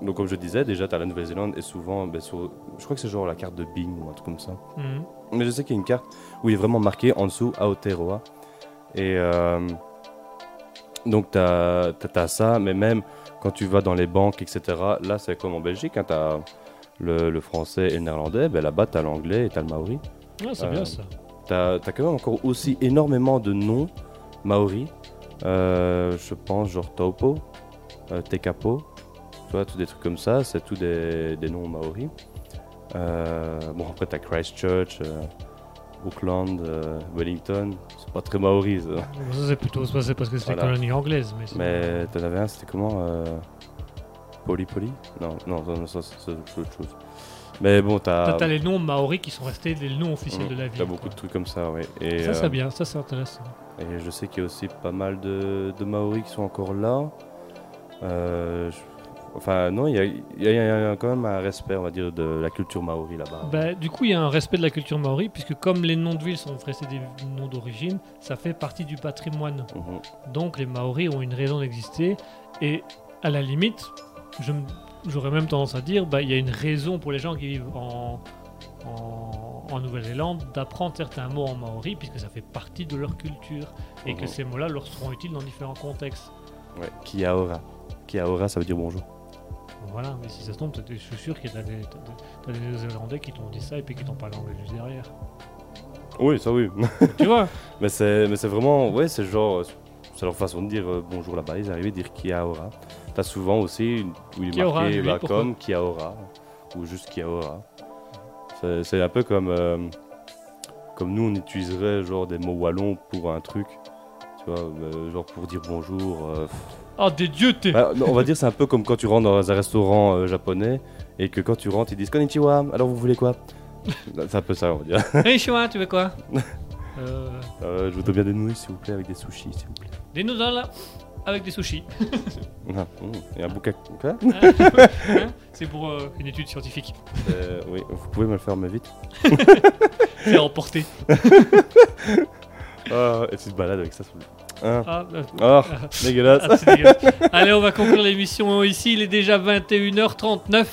donc comme je disais, déjà t'as la Nouvelle-Zélande et souvent, bah, sur- je crois que c'est genre la carte de Bing ou un truc comme ça. Mhm. Mais je sais qu'il y a une carte où il est vraiment marqué en dessous Aotearoa. Et euh, donc, tu as, ça, mais même quand tu vas dans les banques, etc., là, c'est comme en Belgique. Hein, tu as, le, le français et le néerlandais, ben là-bas, t'as l'anglais et t'as le maori. Ah, c'est Euh, bien ça. T'as as quand même encore aussi énormément de noms maori. Euh, je pense genre Taupo, euh, Tekapo, tu vois, tous des trucs comme ça, c'est tous des, des noms maori. Euh, bon, après, t'as Christchurch, Auckland, euh, Wellington, c'est pas très maori ça. Ça, c'est plutôt ça, c'est parce que c'est Voilà. les colonies anglaises. Mais, Mais t'en avais un, c'était comment euh... Poli Poli Non, non, non, ça c'est autre chose. Mais bon, T'as t'as. les noms maoris qui sont restés les noms officiels Mhm, de la ville. T'as beaucoup de trucs comme ça, oui. Et, Ça, euh, c'est bien, ça, c'est intéressant. et je sais qu'il y a aussi pas mal de, de Maoris qui sont encore là. Euh, je- Enfin, non, il y a, y y quand même un respect, on va dire, de la culture maori là-bas. Bah, du coup, il y a un respect de la culture maori, puisque comme les noms de villes sont restés des noms d'origine, ça fait partie du patrimoine. Mhm. Donc les Maoris ont une raison d'exister, et à la limite, j'aurais même tendance à dire, bah, il y a une raison pour les gens qui vivent en, en, en Nouvelle-Zélande d'apprendre certains mots en maori, puisque ça fait partie de leur culture, et que Mhm. ces mots-là leur seront utiles dans différents contextes. Ouais. Kiaora. Kiaora, ça veut dire bonjour. Voilà, mais si ça se peut-être- je suis sûr qu'il y a des, t'as des- Néo-Zélandais qui t'ont dit ça et puis qui t'ont parlé anglais juste derrière. Oui, ça oui. tu vois mais c'est vraiment, ouais, c'est genre, c'est leur façon de dire euh, bonjour là-bas. Ils arrivent à dire Kiaora. T'as souvent aussi où il est Kiaora, marqué lui, bah, comme Kiaora ou juste Kiaora. C'est c'est un peu comme euh, comme nous on utiliserait genre des mots wallons pour un truc, tu vois, euh, genre pour dire bonjour. euh, Oh, des dieux, t'es bah, on va dire c'est un peu comme quand tu rentres dans un restaurant euh, japonais et que quand tu rentres ils disent konnichiwa. Alors vous voulez quoi? C'est un peu ça on va dire. Chouin, tu veux quoi? Je voudrais bien des nouilles s'il vous plaît avec des sushis s'il vous plaît. Des noodles avec des sushis. Ah, hum, et un bouquet. Quoi Hein C'est pour euh, une étude scientifique. Euh, oui, vous pouvez me le faire mais vite. C'est à emporter. Ah, et tu te balades avec ça sur le. Hein Ah, euh, Oh, dégueulasse. ah, c'est dégueulasse. Allez, on va conclure l'émission ici. Il est déjà 21h39.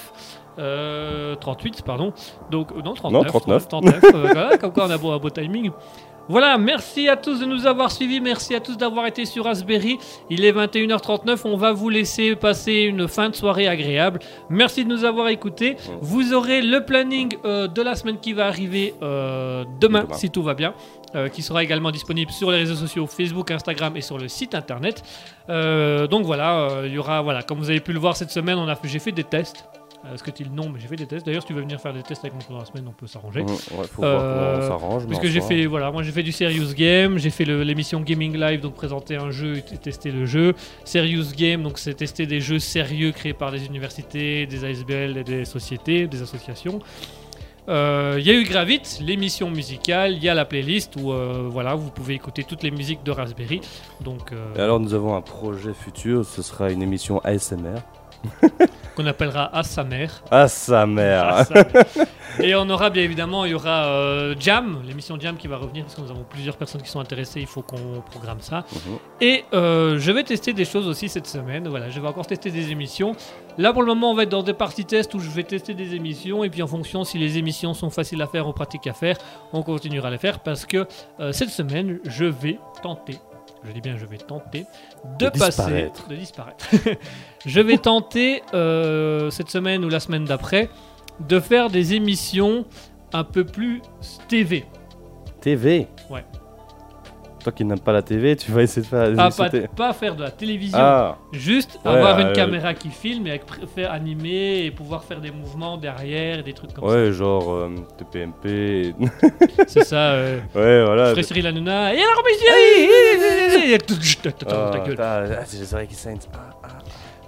Euh, 38, pardon. Donc, euh, non, 39. Non, 39. 39, euh, voilà, comme quoi on a beau, un beau timing. Voilà, merci à tous de nous avoir suivis, merci à tous d'avoir été sur Raspberry. Il est 21h39, on va vous laisser passer une fin de soirée agréable. Merci de nous avoir écoutés. Vous aurez le planning euh, de la semaine qui va arriver euh, demain, Demain. si tout va bien, euh, qui sera également disponible sur les réseaux sociaux Facebook, Instagram et sur le site internet. Donc voilà, il y aura, voilà, comme vous avez pu le voir cette semaine, on a j'ai fait des tests. Euh, Est-ce que tu le j'ai fait des tests. D'ailleurs, si tu veux venir faire des tests avec moi pendant la semaine, on peut s'arranger. Ouais, faut Euh, voir comment on s'arrange. mais Parce que j'ai fait, voilà, moi j'ai fait du Serious Game, j'ai fait l'émission Gaming Live, donc présenter un jeu et tester le jeu. Serious Game, donc c'est tester des jeux sérieux créés par des universités, des ASBL et des sociétés, des associations. Euh, Il y a eu Gravit, l'émission musicale, il y a la playlist où euh, voilà, vous pouvez écouter toutes les musiques de Raspberry. Donc, euh, Et alors nous avons un projet futur, ce sera une émission ASMR. qu'on appellera À sa mère. À sa mère. Et on aura bien évidemment, il y aura euh, Jam, l'émission Jam qui va revenir parce que nous avons plusieurs personnes qui sont intéressées, il faut qu'on programme ça. Mhm. Et euh, je vais tester des choses aussi cette semaine. Voilà, je vais encore tester des émissions. Là pour le moment, on va être dans des parties tests où je vais tester des émissions et puis en fonction si les émissions sont faciles à faire ou pratiques à faire, on continuera à les faire parce que euh, cette semaine, je vais tenter. Je dis bien, je vais tenter de, De passer, disparaître. de disparaître. je vais tenter euh, cette semaine ou la semaine d'après de faire des émissions un peu plus TV. TV Ouais. Toi qui n'aimes pas la TV, tu vas essayer de faire des Ah, émissions pas, pas faire de la télévision. Ah, Juste Ouais, avoir une euh, caméra qui filme et avec faire animer et pouvoir faire des mouvements derrière et des trucs comme ouais, genre euh, TPMP. ça. C'est ça. Euh, ouais, voilà. je ferai Cyril Hanouna. Et alors, messieurs Ah, ta gueule. ah, c'est les oreilles qui saignent. Ah, ah.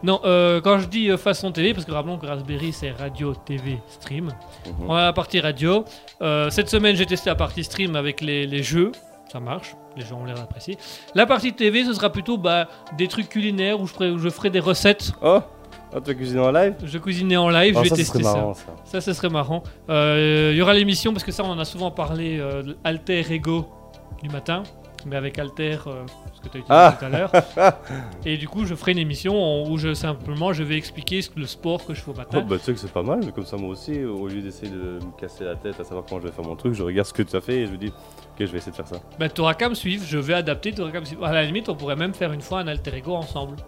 Non, euh, quand je dis euh, façon TV, parce que rappelons que Raspberry c'est radio, TV, stream. Mhm. On a la partie radio. Euh, cette semaine, j'ai testé la partie stream avec les, les jeux. Ça marche. Les gens ont l'air d'apprécier. La partie TV, ce sera plutôt bah, des trucs culinaires où je, ferai, où je ferai des recettes. Oh, oh tu vas cuisiner en live? Je cuisinais en live, Oh, je vais ça, ce tester serait ça. marrant ça. Ça, ce serait marrant. Euh, Il y aura l'émission, parce que ça, on en a souvent parlé, euh, Alter Ego du matin, mais avec Alter, euh, que tu as utilisé Ah. tout à l'heure. Et du coup, je ferai une émission où je, simplement je vais expliquer ce- le sport que je fais au matin. Oh, bah tu sais que c'est pas mal, comme ça moi aussi, au lieu d'essayer de me casser la tête à savoir comment je vais faire mon truc, je regarde ce que tu as fait et je me dis, ok, je vais essayer de faire ça. Bah, t'auras qu'à me suivre, je vais adapter, t'auras qu'à me suivre. À la limite, on pourrait même faire une fois un Alter Ego ensemble.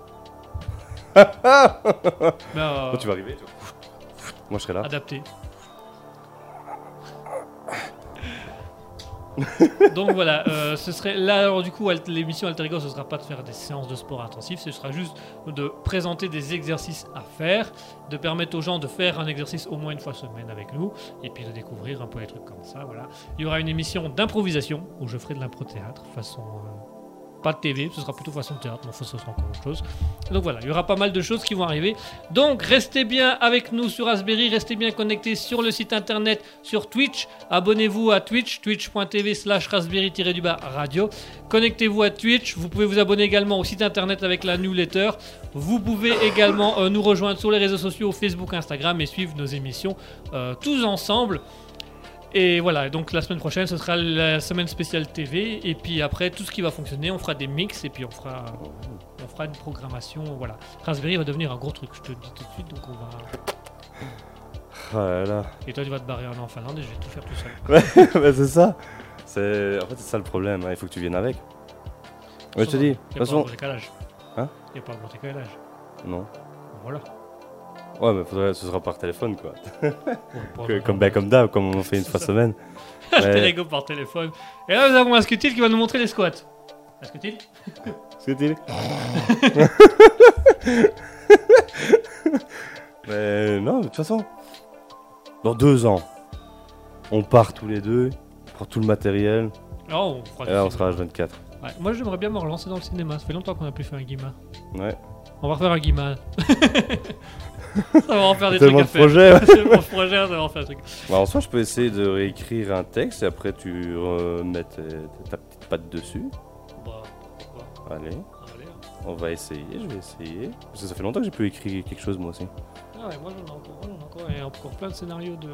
Bah, Oh, tu vas arriver, tu Moi, je serai là. adapté. Donc voilà, euh, ce serait là alors du coup l'émission Alter Ego, ce sera pas de faire des séances de sport intensif, ce sera juste de présenter des exercices à faire, de permettre aux gens de faire un exercice au moins une fois semaine avec nous, et puis de découvrir un peu les trucs comme ça. Voilà, il y aura une émission d'improvisation où je ferai de l'impro théâtre façon euh, pas de TV, ce sera plutôt façon théâtre, mais enfin, ce sera encore autre chose. Donc voilà, il y aura pas mal de choses qui vont arriver. Donc restez bien avec nous sur Raspberry, restez bien connectés sur le site internet, sur Twitch. Abonnez-vous à Twitch, twitch.tv slash raspberry-du-bas radio. Connectez-vous à Twitch, vous pouvez vous abonner également au site internet avec la newsletter. Vous pouvez également euh, nous rejoindre sur les réseaux sociaux, Facebook, Instagram et suivre nos émissions euh, tous ensemble. Et voilà, donc la semaine prochaine, ce sera la semaine spéciale TV. Et puis après, tout ce qui va fonctionner, on fera des mix et puis on fera, on fera une programmation. Voilà. Raspberry va devenir un gros truc, je te le dis tout de suite. Donc on va... Ah là là. Et toi, tu vas te barrer en Finlande et je vais tout faire tout seul. Bah, c'est ça. C'est... En fait, c'est ça le problème. hein. Il faut que tu viennes avec. Ouais, je te dis. De Il n'y a pas façon. de décalage. Hein Il n'y a pas de décalage. Non. Voilà. Ouais, mais faudrait... ce sera par téléphone, quoi. Que- comme, bah, comme d'hab, comme on fait une fois semaine. Ego par téléphone. Et là, nous avons un Scutil qui va nous montrer les squats. Un Scutil Mais non, mais de toute façon, dans deux ans, on part tous les deux, on prend tout le matériel, on et là on sera à 24. Ouais, Moi, j'aimerais bien me relancer dans le cinéma. Ça fait longtemps qu'on a plus fait un guimard. Ouais. On va refaire un guimard. ça va en faire des Tellement trucs à de faire. projets. ouais. C'est mon projet, ça va en faire des trucs. Bah, en soi, je peux essayer de réécrire un texte et après tu remets tes- ta petite patte dessus. Bah, pourquoi Allez, Allez, hein. on va essayer, je vais essayer. Parce que ça fait longtemps que j'ai pu écrire quelque chose moi aussi. Ah ouais, moi j'en ai encore, j'en ai encore, et encore plein de scénarios de-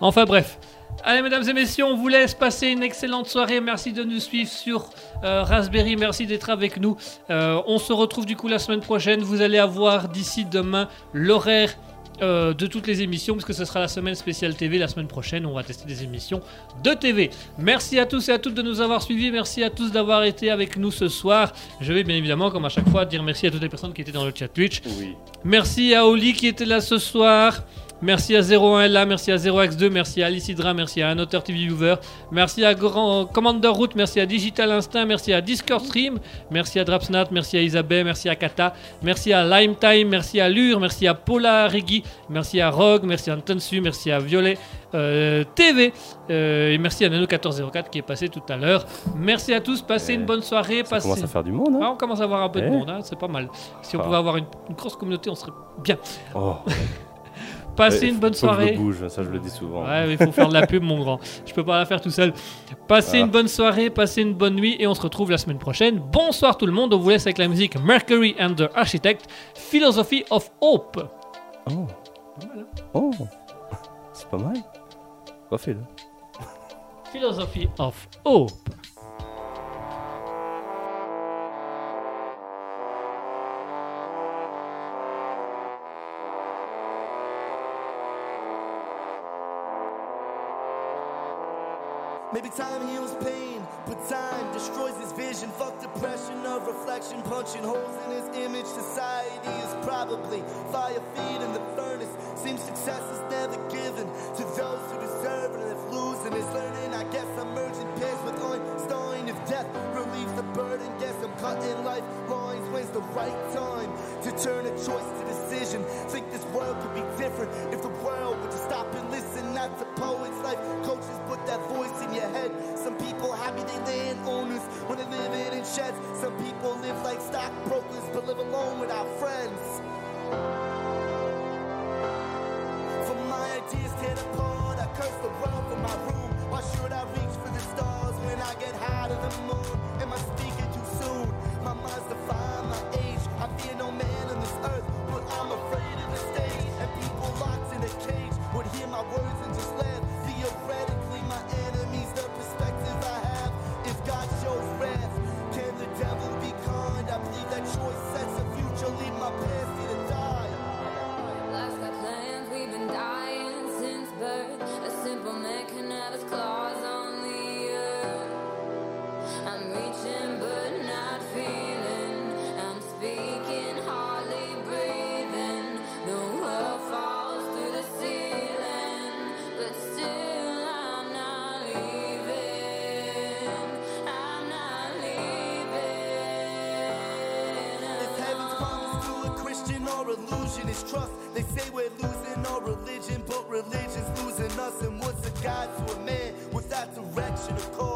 Enfin bref. Allez mesdames et messieurs, on vous laisse passer une excellente soirée. Merci de nous suivre sur euh, Raspberry. Merci d'être avec nous. Euh, on se retrouve du coup la semaine prochaine. Vous allez avoir d'ici demain l'horaire euh, de toutes les émissions, parce que ce sera la semaine spéciale TV. La semaine prochaine, on va tester des émissions de TV. Merci à tous et à toutes de nous avoir suivis. Merci à tous d'avoir été avec nous ce soir. Je vais bien évidemment, comme à chaque fois, dire merci à toutes les personnes qui étaient dans le chat Twitch. Oui. Merci à Oli qui était là ce soir. Merci à 01LA, merci à 0x2, merci à Alicidra, merci à un auteur TV Viewer, merci à Grand Commander Route, merci à Digital Instinct, merci à Discord Stream, merci à Drapsnat, merci à Isabelle, merci à Kata, merci à Lime Time, merci à Lure, merci à Paula Regui, merci à Rogue, merci à Antonsu, merci à Violet euh, TV euh, et merci à Nano1404 qui est passé tout à l'heure. Merci à tous, passez Eh, une bonne soirée, Ça passez. commence à faire du monde, Ah, hein on commence à avoir un peu de Eh. monde, hein, c'est pas mal. Si on Ah. pouvait avoir une, une grosse communauté, on serait bien. Oh. Passez une bonne faut que je soirée. bouge, ça je le dis souvent. Ouais, mais il faut faire de la pub, mon grand. Je peux pas la faire tout seul. Passez une bonne soirée, passez une bonne nuit et on se retrouve la semaine prochaine. Bonsoir tout le monde. On vous laisse avec la musique Mercury and the Architect, Philosophy of Hope. Oh. Oh. C'est pas mal. Refais-le. Philosophy of Hope. Maybe time heals pain, but time destroys his vision. Fuck depression of reflection, punching holes in his image. Society is probably fire feeding the furnace. Seems success is never given to those who deserve it. And if losing is learning, I guess I'm merging pairs with Einstein. If death relieves the burden, guess I'm cutting life lines. When's the right time to turn a choice to decision? Think this world could be different if the world would just stop and listen. Not to poets, life coaches, put that voice illusion is trust. They say we're losing our religion, but religion's losing us. And what's a guide to a man without direction of course?